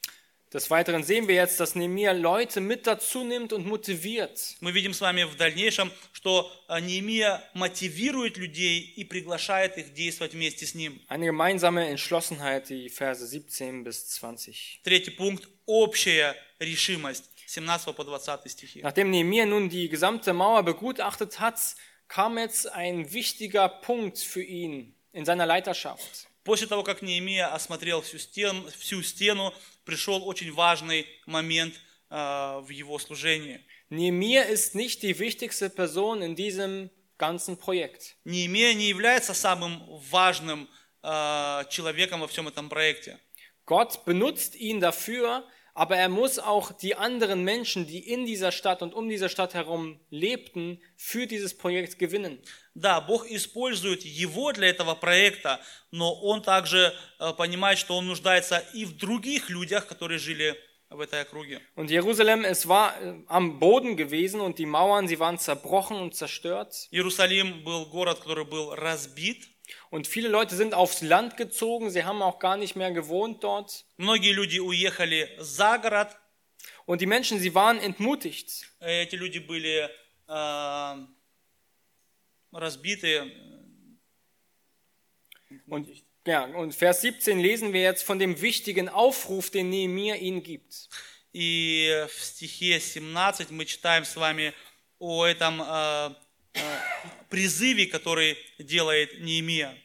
[SPEAKER 1] Des Weiteren sehen wir jetzt, dass Nehemia Leute mit dazu nimmt und motiviert.
[SPEAKER 2] Мы видим с вами в дальнейшем, что э, Неемия мотивирует людей и приглашает их действовать вместе с ним.
[SPEAKER 1] Eine gemeinsame Entschlossenheit, die Verse 17 bis 20.
[SPEAKER 2] Третий пункт – общая решимость. 17 по 20 стихи.
[SPEAKER 1] Nachdem Nehemia nun die gesamte Mauer begutachtet hat, kam jetzt ein wichtiger Punkt für ihn in seiner Leiterschaft.
[SPEAKER 2] После того, как Неемия осмотрел всю стену, всю стену пришел очень важный момент э, в его служении.
[SPEAKER 1] Nehemia ist nicht die wichtigste Person in diesem ganzen Projekt.
[SPEAKER 2] Неемия не является самым важным э, человеком во всем этом проекте.
[SPEAKER 1] Gott benutzt ihn dafür, aber er muss auch die anderen Menschen, die in dieser Stadt und um diese Stadt herum lebten, für dieses Projekt gewinnen.
[SPEAKER 2] Да, Бог использует его для этого проекта, но он также э, понимает, что он нуждается и в других людях, которые жили в этой округе.
[SPEAKER 1] Und Jerusalem, es war äh, am Boden gewesen und die Mauern, sie waren zerbrochen und zerstört.
[SPEAKER 2] Иерусалим был город, который был разбит.
[SPEAKER 1] Und viele Leute sind aufs Land gezogen, sie haben auch gar nicht mehr gewohnt dort.
[SPEAKER 2] Многие люди уехали за город.
[SPEAKER 1] Und die Menschen, sie waren entmutigt.
[SPEAKER 2] Эти люди были э, разбиты.
[SPEAKER 1] Und, ja, und Vers 17 lesen wir jetzt von dem wichtigen Aufruf, den Nehemia ihnen gibt.
[SPEAKER 2] И в стихе 17 мы читаем с вами о этом э, э, призыве, который делает Неемия.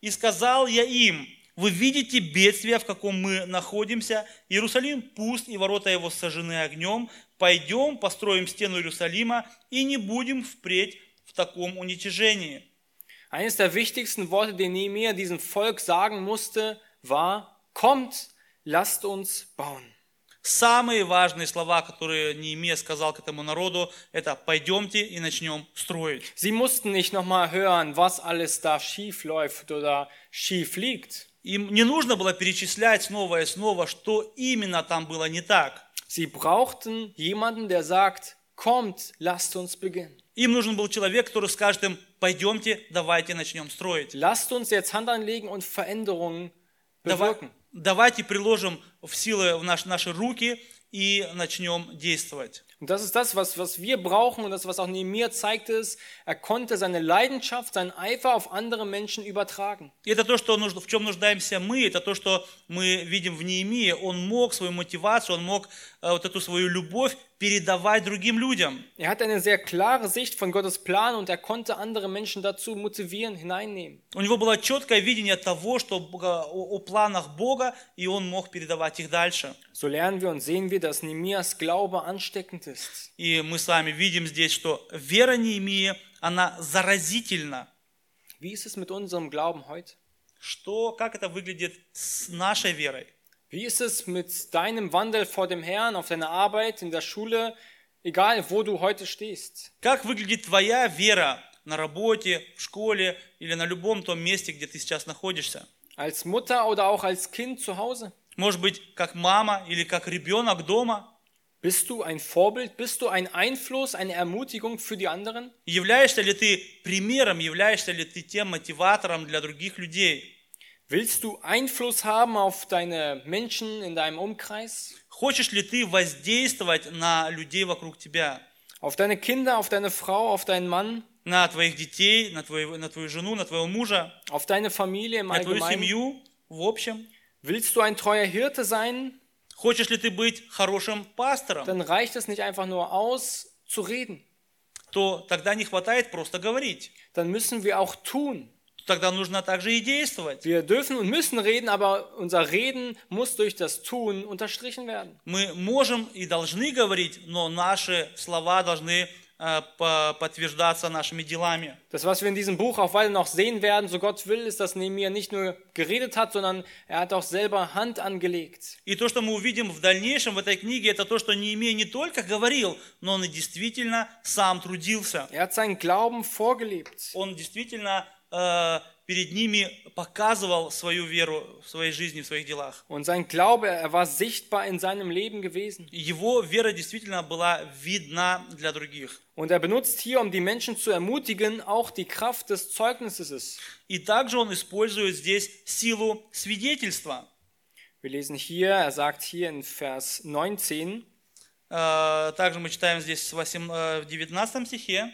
[SPEAKER 2] «И сказал я им, вы видите бедствие, в каком мы находимся. Иерусалим пуст, и ворота его сожжены огнем. Пойдем, построим стену Иерусалима, и не будем впредь в таком уничижении».
[SPEAKER 1] Eines der wichtigsten Worte, die Nehemia diesem Volk sagen musste, war, kommt, lasst uns bauen.
[SPEAKER 2] Самые важные слова, которые Неемия сказал к этому народу, это «пойдемте и начнем строить».
[SPEAKER 1] Sie mussten nicht nochmal hören, was alles da schief läuft oder schief liegt.
[SPEAKER 2] Им не нужно было перечислять снова и снова, что именно там было не так.
[SPEAKER 1] Sie brauchten jemanden, der sagt, kommt, lasst uns beginnen.
[SPEAKER 2] Им нужен был человек, который скажет им, пойдемте, давайте начнем строить.
[SPEAKER 1] Lasst uns jetzt Hand anlegen und Veränderungen
[SPEAKER 2] Давай-
[SPEAKER 1] bewirken.
[SPEAKER 2] Давайте приложим в силы в наш- наши руки и начнем действовать.
[SPEAKER 1] Und das ist das, was, was wir brauchen und das, was auch Nehemiah zeigt, ist, er konnte seine Leidenschaft, seinen Eifer auf andere Menschen übertragen.
[SPEAKER 2] Это то, что в чем нуждаемся мы, это то, что мы видим в Неемии. Он мог свою мотивацию, он мог э, вот эту свою любовь передавать другим людям.
[SPEAKER 1] Er hatte eine sehr klare Sicht von Gottes Plan und er konnte andere Menschen dazu motivieren, hineinnehmen.
[SPEAKER 2] У него было четкое видение того, что о, о планах Бога, и он мог передавать их дальше.
[SPEAKER 1] So lernen wir und sehen wir, dass Nehemias Glaube ansteckend ist.
[SPEAKER 2] И мы с вами видим здесь, что вера Неемии, она заразительна.
[SPEAKER 1] Wie ist es mit unserem Glauben heute?
[SPEAKER 2] Что, как это выглядит с нашей верой?
[SPEAKER 1] Wie ist es mit deinem Wandel vor dem Herrn, auf deiner Arbeit, in der Schule, egal wo du heute stehst?
[SPEAKER 2] Как выглядит твоя вера на работе, в школе или на любом том месте, где ты сейчас находишься?
[SPEAKER 1] Als Mutter oder auch als Kind zu Hause?
[SPEAKER 2] Может быть, как мама или как ребенок дома?
[SPEAKER 1] Bist du ein Vorbild? Bist du ein Einfluss, eine Ermutigung für die anderen?
[SPEAKER 2] Являешься ли ты примером, являешься ли ты тем мотиватором для других людей?
[SPEAKER 1] Willst du Einfluss haben auf deine Menschen in deinem Umkreis?
[SPEAKER 2] Хочешь ли ты воздействовать на людей вокруг тебя?
[SPEAKER 1] Auf deine Kinder, auf deine Frau, auf deinen Mann,
[SPEAKER 2] На твоих детей, на твою, на твою жену, на твоего мужа,
[SPEAKER 1] auf deine Familie im
[SPEAKER 2] на твою
[SPEAKER 1] Allgemeinen?
[SPEAKER 2] семью в общем?
[SPEAKER 1] Willst du ein treuer Hirte sein?
[SPEAKER 2] Хочешь ли ты быть хорошим пастором?
[SPEAKER 1] Dann reicht es nicht einfach nur aus, zu reden.
[SPEAKER 2] То тогда не хватает просто говорить.
[SPEAKER 1] Dann müssen wir auch tun.
[SPEAKER 2] Тогда нужно также и действовать.
[SPEAKER 1] Wir dürfen und müssen reden, aber unser Reden muss durch das Tun unterstrichen werden.
[SPEAKER 2] Мы можем и должны говорить, но наши слова должны э, по- подтверждаться нашими делами.
[SPEAKER 1] Das, was wir in diesem Buch auch weiter noch sehen werden, so Gott will, ist, dass Nehemiah nicht nur geredet hat, sondern er hat auch selber Hand angelegt.
[SPEAKER 2] И то, что мы увидим в дальнейшем в этой книге, это то, что Неемия не только говорил, но он и действительно сам трудился.
[SPEAKER 1] Er hat seinen Glauben vorgelebt.
[SPEAKER 2] Он действительно э, перед ними показывал свою веру в своей жизни, в своих делах.
[SPEAKER 1] Und sein Glaube, er war sichtbar in seinem Leben gewesen.
[SPEAKER 2] Его вера действительно была видна для других.
[SPEAKER 1] Und er benutzt hier, um die Menschen zu ermutigen, auch die Kraft des Zeugnisses.
[SPEAKER 2] И также он использует здесь силу свидетельства.
[SPEAKER 1] Wir lesen hier, er sagt hier in Vers 19,
[SPEAKER 2] Э, Также мы читаем здесь с восем- э, в 19 стихе.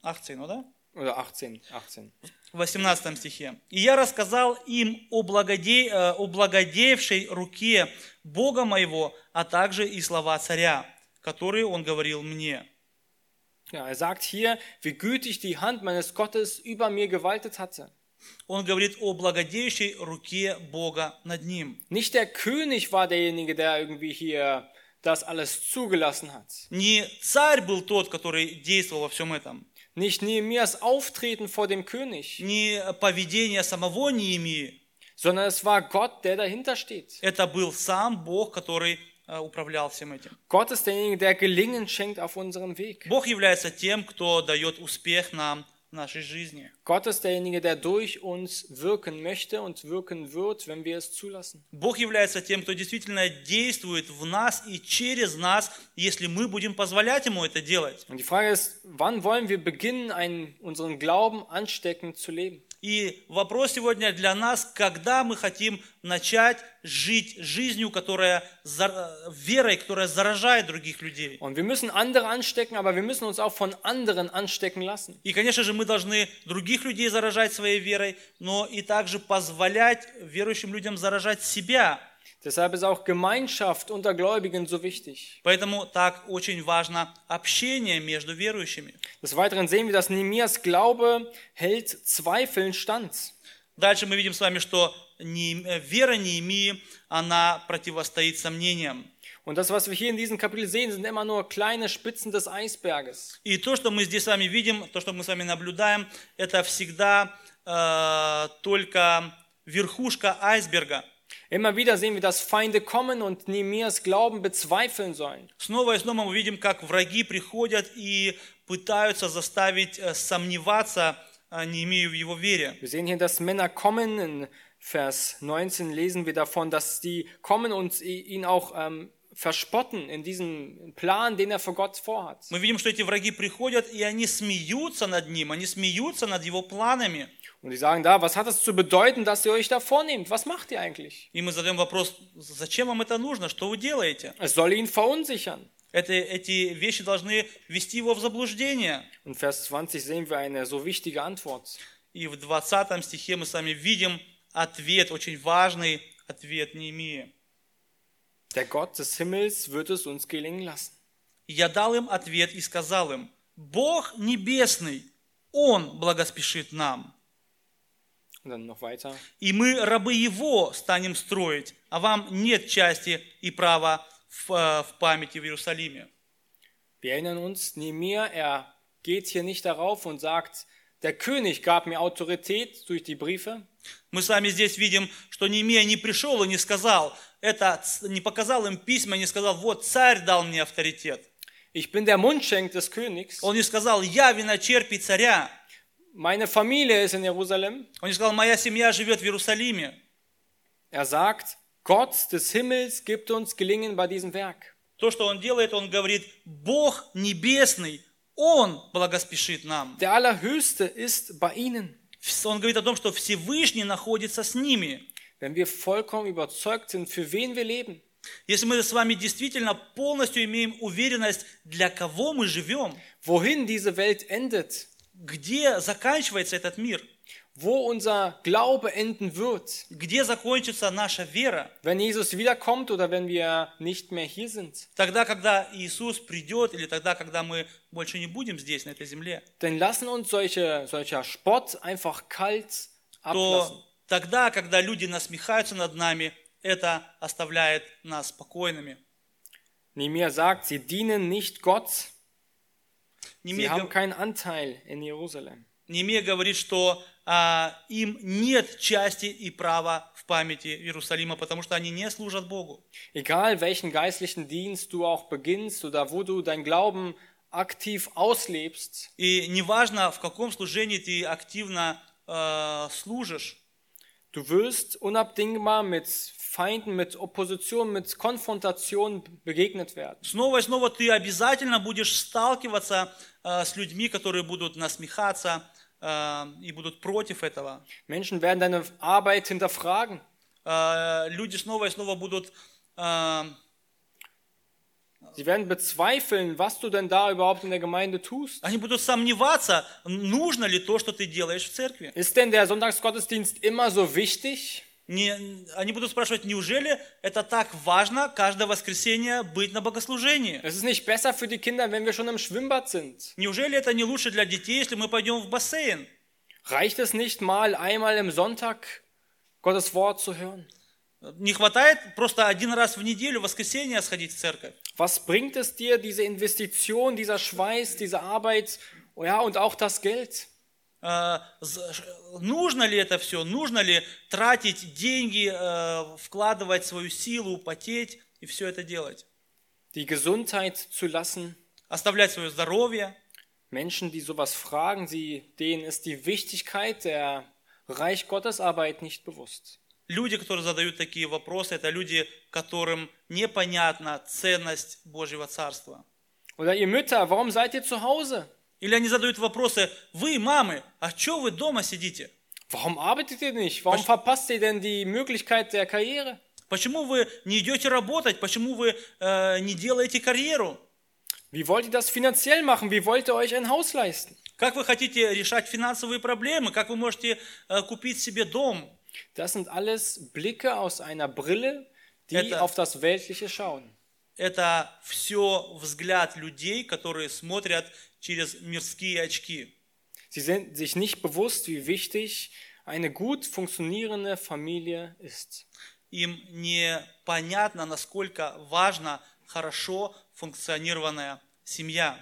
[SPEAKER 2] 18, ну да?
[SPEAKER 1] oder 18, 18.
[SPEAKER 2] В 18 стихе. «И я рассказал им о, благоде... э, о благодеявшей руке Бога моего, а также и слова царя, которые он говорил мне».
[SPEAKER 1] Ja, er sagt hier, wie gütig die Hand meines Gottes über mir gewaltet hatte.
[SPEAKER 2] Он говорит о благодеющей руке Бога над ним.
[SPEAKER 1] Nicht der König war derjenige, der irgendwie hier das alles zugelassen hat.
[SPEAKER 2] Не царь был тот, который действовал во всем этом.
[SPEAKER 1] Nicht Nehemias Auftreten vor dem König,
[SPEAKER 2] Не поведение самого Неемии.
[SPEAKER 1] sondern es war Gott, der dahinter steht.
[SPEAKER 2] Это был сам Бог, который э, управлял всем этим.
[SPEAKER 1] Gott ist derjenige, der Gelingen schenkt auf unserem Weg.
[SPEAKER 2] Бог является тем, кто дает успех нам в нашей жизни.
[SPEAKER 1] Gott ist derjenige, der durch uns wirken möchte und wirken wird, wenn wir es zulassen.
[SPEAKER 2] Бог является тем, кто действительно действует в нас и через нас, если мы будем позволять Ему это делать.
[SPEAKER 1] Und die Frage ist, wann wollen wir beginnen, einen, unseren Glauben ansteckend zu leben?
[SPEAKER 2] И вопрос сегодня для нас, когда мы хотим начать жить жизнью, которая за- верой, которая заражает других людей.
[SPEAKER 1] Und wir müssen andere anstecken, aber wir müssen uns auch von anderen anstecken lassen.
[SPEAKER 2] И, конечно же, мы должны других людей заражать своей верой, но и также позволять верующим людям заражать себя.
[SPEAKER 1] Deshalb ist auch Gemeinschaft unter Gläubigen so wichtig.
[SPEAKER 2] Поэтому так очень важно общение между верующими.
[SPEAKER 1] Des Weiteren sehen wir, dass Nehemias Glaube hält Zweifeln stand.
[SPEAKER 2] Дальше мы видим с вами, что не- э, вера Неемии, она противостоит сомнениям.
[SPEAKER 1] Und das, was wir hier in diesem Kapitel sehen, sind immer nur kleine Spitzen des Eisberges.
[SPEAKER 2] И то, что мы здесь с вами видим, то, что мы с вами наблюдаем, это всегда э, только верхушка айсберга.
[SPEAKER 1] Immer wieder sehen wir, dass Feinde kommen und Nehemias Glauben bezweifeln sollen.
[SPEAKER 2] Снова и снова мы видим, как враги приходят и пытаются заставить э, сомневаться э, Неемию в его вере.
[SPEAKER 1] Wir sehen hier, dass Männer kommen. In Vers 19 lesen wir davon, dass die kommen und ihn auch ähm, verspotten in diesem Plan, den er vor Gott vorhat.
[SPEAKER 2] Мы видим, что эти враги приходят, и они смеются над ним, они смеются над его планами.
[SPEAKER 1] Und die sagen da, was hat es zu bedeuten, dass ihr euch da vornehmt? Was macht ihr eigentlich?
[SPEAKER 2] И мы задаем вопрос, зачем вам это нужно, что вы делаете?
[SPEAKER 1] Es soll ihn verunsichern.
[SPEAKER 2] Это, эти вещи должны ввести его в заблуждение.
[SPEAKER 1] In Vers 20 sehen wir eine so wichtige Antwort.
[SPEAKER 2] И в 20 стихе мы с вами видим ответ, очень важный ответ Неемии.
[SPEAKER 1] Der Gott des Himmels wird es uns gelingen lassen.
[SPEAKER 2] Я дал им ответ и сказал им, Бог небесный, Он благоспешит нам.
[SPEAKER 1] Und dann noch weiter.
[SPEAKER 2] И мы, рабы Его, станем строить, а вам нет части и права в, э, в памяти в Иерусалиме.
[SPEAKER 1] Wir erinnern uns, Nehemiah, er geht hier nicht darauf und sagt, der König gab mir Autorität durch die Briefe,
[SPEAKER 2] Мы с вами здесь видим, что Неемия не пришел и не сказал, это, не показал им письма, не сказал, вот царь дал мне авторитет.
[SPEAKER 1] ich bin der Mundschenk des Königs,
[SPEAKER 2] Он не сказал, я виночерпий царя.
[SPEAKER 1] meine Familie ist in Jerusalem.
[SPEAKER 2] Он не сказал, моя семья живет в Иерусалиме.
[SPEAKER 1] Er sagt, Gott des Himmels gibt uns Gelingen bei diesem Werk.
[SPEAKER 2] То, что он делает, он говорит, Бог небесный, Он благоспешит нам.
[SPEAKER 1] Der Allerhöchste ist bei ihnen.
[SPEAKER 2] Он говорит о том, что Всевышний находится с ними.
[SPEAKER 1] Wenn wir vollkommen überzeugt sind, für wen wir leben,
[SPEAKER 2] Если мы с вами действительно полностью имеем уверенность, для кого мы живем,
[SPEAKER 1] wohin diese Welt endet,
[SPEAKER 2] где заканчивается этот мир,
[SPEAKER 1] wo unser Glaube enden wird,
[SPEAKER 2] где закончится наша вера,
[SPEAKER 1] wenn Jesus wiederkommt oder wenn wir nicht mehr hier sind.
[SPEAKER 2] тогда, когда Иисус придет, или тогда, когда мы больше не будем здесь, на этой земле,
[SPEAKER 1] Denn lassen uns solche, solcher Spott einfach kalt ablassen.
[SPEAKER 2] то тогда, когда люди насмехаются над нами, это оставляет нас спокойными.
[SPEAKER 1] Nehemiah sagt, sie dienen nicht Gott, Sie
[SPEAKER 2] Немея,
[SPEAKER 1] haben keinen Anteil in Jerusalem.
[SPEAKER 2] Немея говорит, что а, им нет части и права в памяти Иерусалима, потому что они не служат Богу.
[SPEAKER 1] Egal welchen geistlichen Dienst du auch beginnst oder wo du dein Glauben aktiv auslebst,
[SPEAKER 2] И неважно, в каком служении ты активно э, служишь,
[SPEAKER 1] du wirst unabdingbar mit Feinden, mit Opposition, mit Konfrontation begegnet werden.
[SPEAKER 2] снова и снова ты обязательно будешь сталкиваться э, с людьми, которые будут насмехаться и будут против этого.
[SPEAKER 1] Menschen werden deine Arbeit hinterfragen.
[SPEAKER 2] Э, люди снова и снова будут э,
[SPEAKER 1] Sie werden bezweifeln, was du denn da überhaupt in der Gemeinde tust.
[SPEAKER 2] Они будут сомневаться, нужно ли то, что ты делаешь в церкви.
[SPEAKER 1] Ist denn der Sonntagsgottesdienst immer so wichtig?
[SPEAKER 2] Не- они будут спрашивать, неужели это так важно каждое воскресенье быть на богослужении?
[SPEAKER 1] Es ist nicht besser für die Kinder, wenn wir schon im Schwimmbad sind.
[SPEAKER 2] Неужели это не лучше для детей, если мы пойдем в бассейн?
[SPEAKER 1] Reicht es nicht mal einmal im Sonntag Gottes Wort zu hören?
[SPEAKER 2] Не хватает просто один раз в неделю, в воскресенье, сходить в церковь?
[SPEAKER 1] Was bringt es dir, diese Investition, dieser Schweiß, diese Arbeit oh ja, und auch das Geld?
[SPEAKER 2] Э, Нужно ли это все? Нужно ли тратить деньги, э, вкладывать свою силу, потеть и все это делать?
[SPEAKER 1] Die Gesundheit zu lassen?
[SPEAKER 2] Оставлять свое здоровье?
[SPEAKER 1] Menschen, die sowas fragen, sie, denen ist die Wichtigkeit der Reich Gottes Arbeit nicht bewusst.
[SPEAKER 2] Люди, которые задают такие вопросы, это люди, которым непонятна ценность Божьего Царства.
[SPEAKER 1] Oder ihr Mütter, warum seid ihr zu Hause?
[SPEAKER 2] Или они задают вопросы, вы, мамы, а что вы дома сидите?
[SPEAKER 1] Warum arbeitet ihr nicht? Warum verpasst ihr denn die Möglichkeit der Karriere?
[SPEAKER 2] Почему вы не идете работать? Почему вы э, не делаете карьеру?
[SPEAKER 1] Wie wollt ihr das finanziell machen? Wie wollt ihr euch ein Haus leisten?
[SPEAKER 2] Как вы хотите решать финансовые проблемы? Как вы можете э, купить себе дом?
[SPEAKER 1] Das sind alles Blicke aus einer Brille, die
[SPEAKER 2] Это-
[SPEAKER 1] auf das Weltliche schauen.
[SPEAKER 2] Это все взгляд людей, которые смотрят через мирские очки.
[SPEAKER 1] Sie sind sich nicht bewusst, wie wichtig eine gut funktionierende Familie ist.
[SPEAKER 2] Им непонятно, насколько важна хорошо функционированная семья.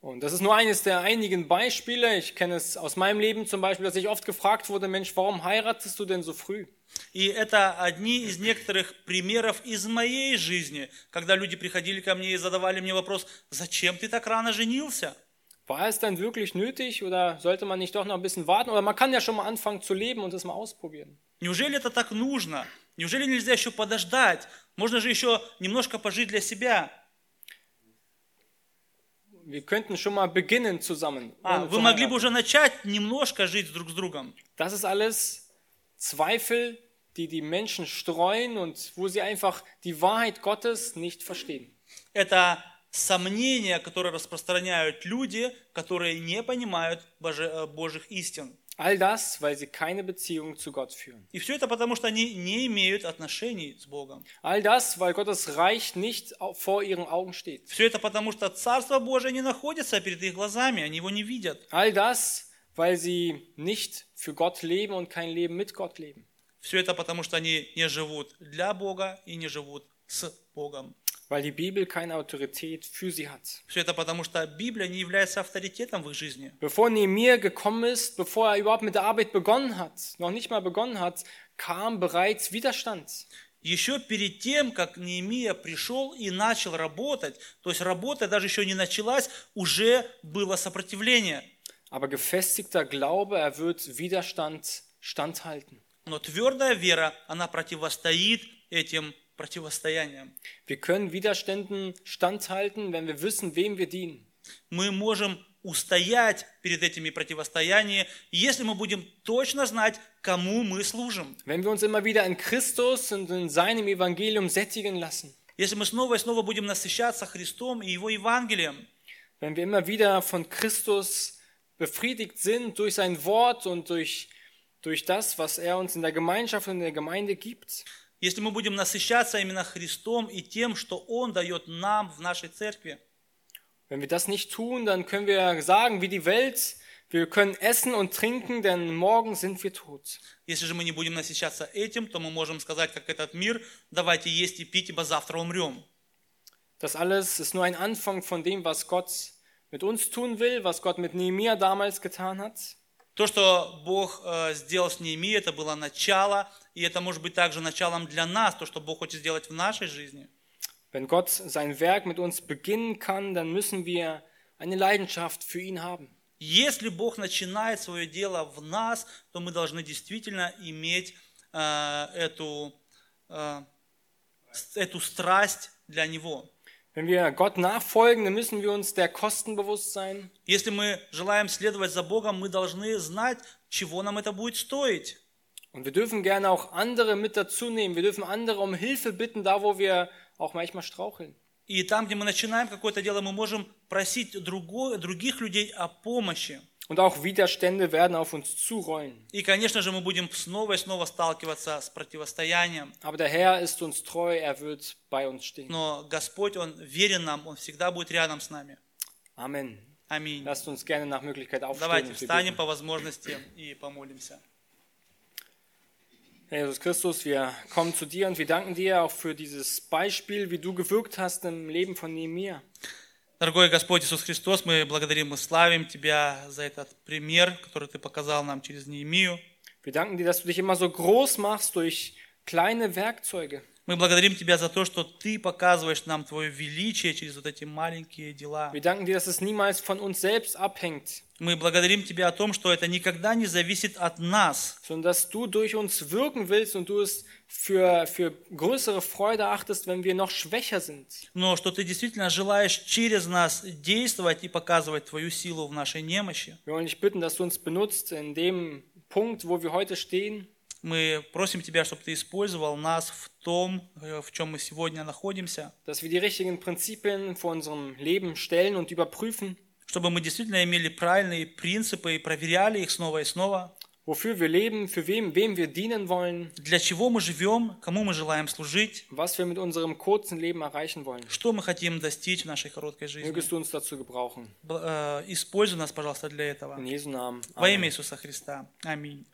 [SPEAKER 1] Und das ist nur eines der einigen Beispiele. Ich kenne es aus meinem Leben zum Beispiel, dass ich oft gefragt wurde, Mensch, warum heiratest du denn so früh?
[SPEAKER 2] И это одни из некоторых примеров из моей жизни, когда люди приходили ко мне и задавали мне вопрос, зачем ты так рано женился?
[SPEAKER 1] War es dann wirklich nötig oder sollte man nicht doch noch ein bisschen warten? Oder man kann ja schon mal anfangen zu leben und das mal ausprobieren.
[SPEAKER 2] Неужели это так нужно? Неужели нельзя еще подождать? Можно же еще немножко пожить для себя.
[SPEAKER 1] Wir könnten schon mal beginnen zusammen.
[SPEAKER 2] А, вы могли бы уже начать немножко жить друг с другом.
[SPEAKER 1] Das ist alles Zweifel, die die Menschen streuen und wo sie einfach die Wahrheit Gottes nicht verstehen.
[SPEAKER 2] Это сомнения, которые распространяют люди, которые не понимают Боже- э, Божьих истин.
[SPEAKER 1] All das, weil sie keine Beziehung zu Gott führen.
[SPEAKER 2] И все это потому, что они не имеют отношений с Богом.
[SPEAKER 1] All das, weil Gottes Reich nicht au- vor ihren Augen steht.
[SPEAKER 2] Все это потому, что Царство Божие не находится перед их глазами, они его не видят.
[SPEAKER 1] All das, weil sie nicht für Gott leben und kein Leben mit Gott leben.
[SPEAKER 2] Все это потому, что они не живут для Бога и не живут с Богом.
[SPEAKER 1] Weil die Bibel keine Autorität für sie hat.
[SPEAKER 2] Все это потому, что Библия не является авторитетом в их жизни.
[SPEAKER 1] Bevor Nehemiah gekommen ist, bevor er überhaupt mit der Arbeit begonnen hat, noch nicht mal begonnen hat, kam bereits Widerstand.
[SPEAKER 2] Еще перед тем, как Неемия пришел и начал работать, то есть работа даже еще не началась, уже было сопротивление.
[SPEAKER 1] Aber gefestigter Glaube, er wird Widerstand standhalten.
[SPEAKER 2] Но твердая вера, она противостоит этим противостояниям.
[SPEAKER 1] Wir können Widerständen standhalten, wenn wir wissen, wem wir dienen.
[SPEAKER 2] Мы можем устоять перед этими противостояниями, если мы будем точно знать, кому мы служим.
[SPEAKER 1] Wenn wir uns immer wieder in Christus und in seinem Evangelium sättigen lassen.
[SPEAKER 2] Если мы снова и снова будем насыщаться Христом и Его Евангелием,
[SPEAKER 1] Wenn wir immer wieder von Christus befriedigt sind durch sein Wort und durch, durch das, was er uns in der Gemeinschaft und in der Gemeinde gibt,
[SPEAKER 2] если мы будем насыщаться именно Христом и тем, что Он дает нам в нашей церкви,
[SPEAKER 1] wenn wir das nicht tun, dann können wir sagen, wie die Welt, wir können essen und trinken, denn morgen sind wir tot.
[SPEAKER 2] если же мы не будем насыщаться этим, то мы можем сказать, как этот мир, давайте есть и пить, ибо завтра умрем.
[SPEAKER 1] Das alles ist nur ein Anfang von dem, was Gott mit uns tun will, was Gott mit Nehemia damals getan hat.
[SPEAKER 2] То, что Бог äh, сделал с Неемией, это было начало, и это может быть также началом для нас, то, что Бог хочет сделать в нашей жизни.
[SPEAKER 1] Wenn Gott sein Werk mit uns beginnen kann, dann müssen wir eine Leidenschaft für ihn haben.
[SPEAKER 2] Если Бог начинает свое дело в нас, то мы должны действительно иметь äh, эту, äh, эту страсть для Него.
[SPEAKER 1] Wenn wir Gott nachfolgen, dann müssen wir uns der Kosten bewusst sein.
[SPEAKER 2] Если мы желаем следовать за Богом, мы должны знать, чего нам это будет стоить.
[SPEAKER 1] Und wir dürfen gerne auch andere mit dazu nehmen. Wir dürfen andere um Hilfe bitten, da wo wir auch manchmal straucheln.
[SPEAKER 2] И там, где мы начинаем какое-то дело, мы можем просить друго- других людей о помощи.
[SPEAKER 1] Und auch Widerstände werden auf uns zurollen.
[SPEAKER 2] И, конечно же, мы будем снова и снова сталкиваться с противостоянием.
[SPEAKER 1] Aber der Herr ist uns treu, er wird bei uns stehen.
[SPEAKER 2] Но Господь, Он верен нам, Он всегда будет рядом с нами.
[SPEAKER 1] Amen.
[SPEAKER 2] Аминь.
[SPEAKER 1] Lasst uns gerne nach Möglichkeit aufstehen.
[SPEAKER 2] Давайте
[SPEAKER 1] und wir
[SPEAKER 2] встанем
[SPEAKER 1] beten.
[SPEAKER 2] по возможности и помолимся.
[SPEAKER 1] Herr Jesus Christus, wir kommen zu dir und wir danken dir auch für dieses Beispiel, wie du gewirkt hast im Leben von Nehemiah.
[SPEAKER 2] Дорогой Господь Иисус Христос, мы благодарим и славим Тебя за этот пример, который Ты показал нам через Неемию.
[SPEAKER 1] Wir danken dir, dass du dich immer so groß machst durch kleine Werkzeuge.
[SPEAKER 2] Мы благодарим Тебя за то, что Ты показываешь нам Твое величие через вот эти маленькие дела.
[SPEAKER 1] Wir danken dir, dass es niemals von uns selbst abhängt,
[SPEAKER 2] Мы благодарим Тебя о том, что это никогда не зависит от нас,
[SPEAKER 1] sondern dass du durch uns wirken willst und du es für, für größere Freude achtest, wenn wir noch schwächer sind.
[SPEAKER 2] но что Ты действительно желаешь через нас действовать и показывать Твою силу в нашей немощи.
[SPEAKER 1] Wir wollen dich bitten, dass du uns benutzt in dem Punkt, wo wir heute stehen,
[SPEAKER 2] Мы просим Тебя, чтобы Ты использовал нас в том, э, в чем мы сегодня находимся,
[SPEAKER 1] dass wir die richtigen Prinzipien vor unserem Leben stellen und überprüfen,
[SPEAKER 2] чтобы мы действительно имели правильные принципы и проверяли их снова и снова,
[SPEAKER 1] wofür wir leben, für wem, wem wir dienen wollen,
[SPEAKER 2] для чего мы живем, кому мы желаем служить,
[SPEAKER 1] was wir mit unserem kurzen Leben erreichen wollen.
[SPEAKER 2] что мы хотим достичь в нашей короткой жизни.
[SPEAKER 1] Mögest du uns dazu gebrauchen.
[SPEAKER 2] Э, Используй нас, пожалуйста, для этого.
[SPEAKER 1] In Jesu Namen.
[SPEAKER 2] Во имя Иисуса Христа. Аминь.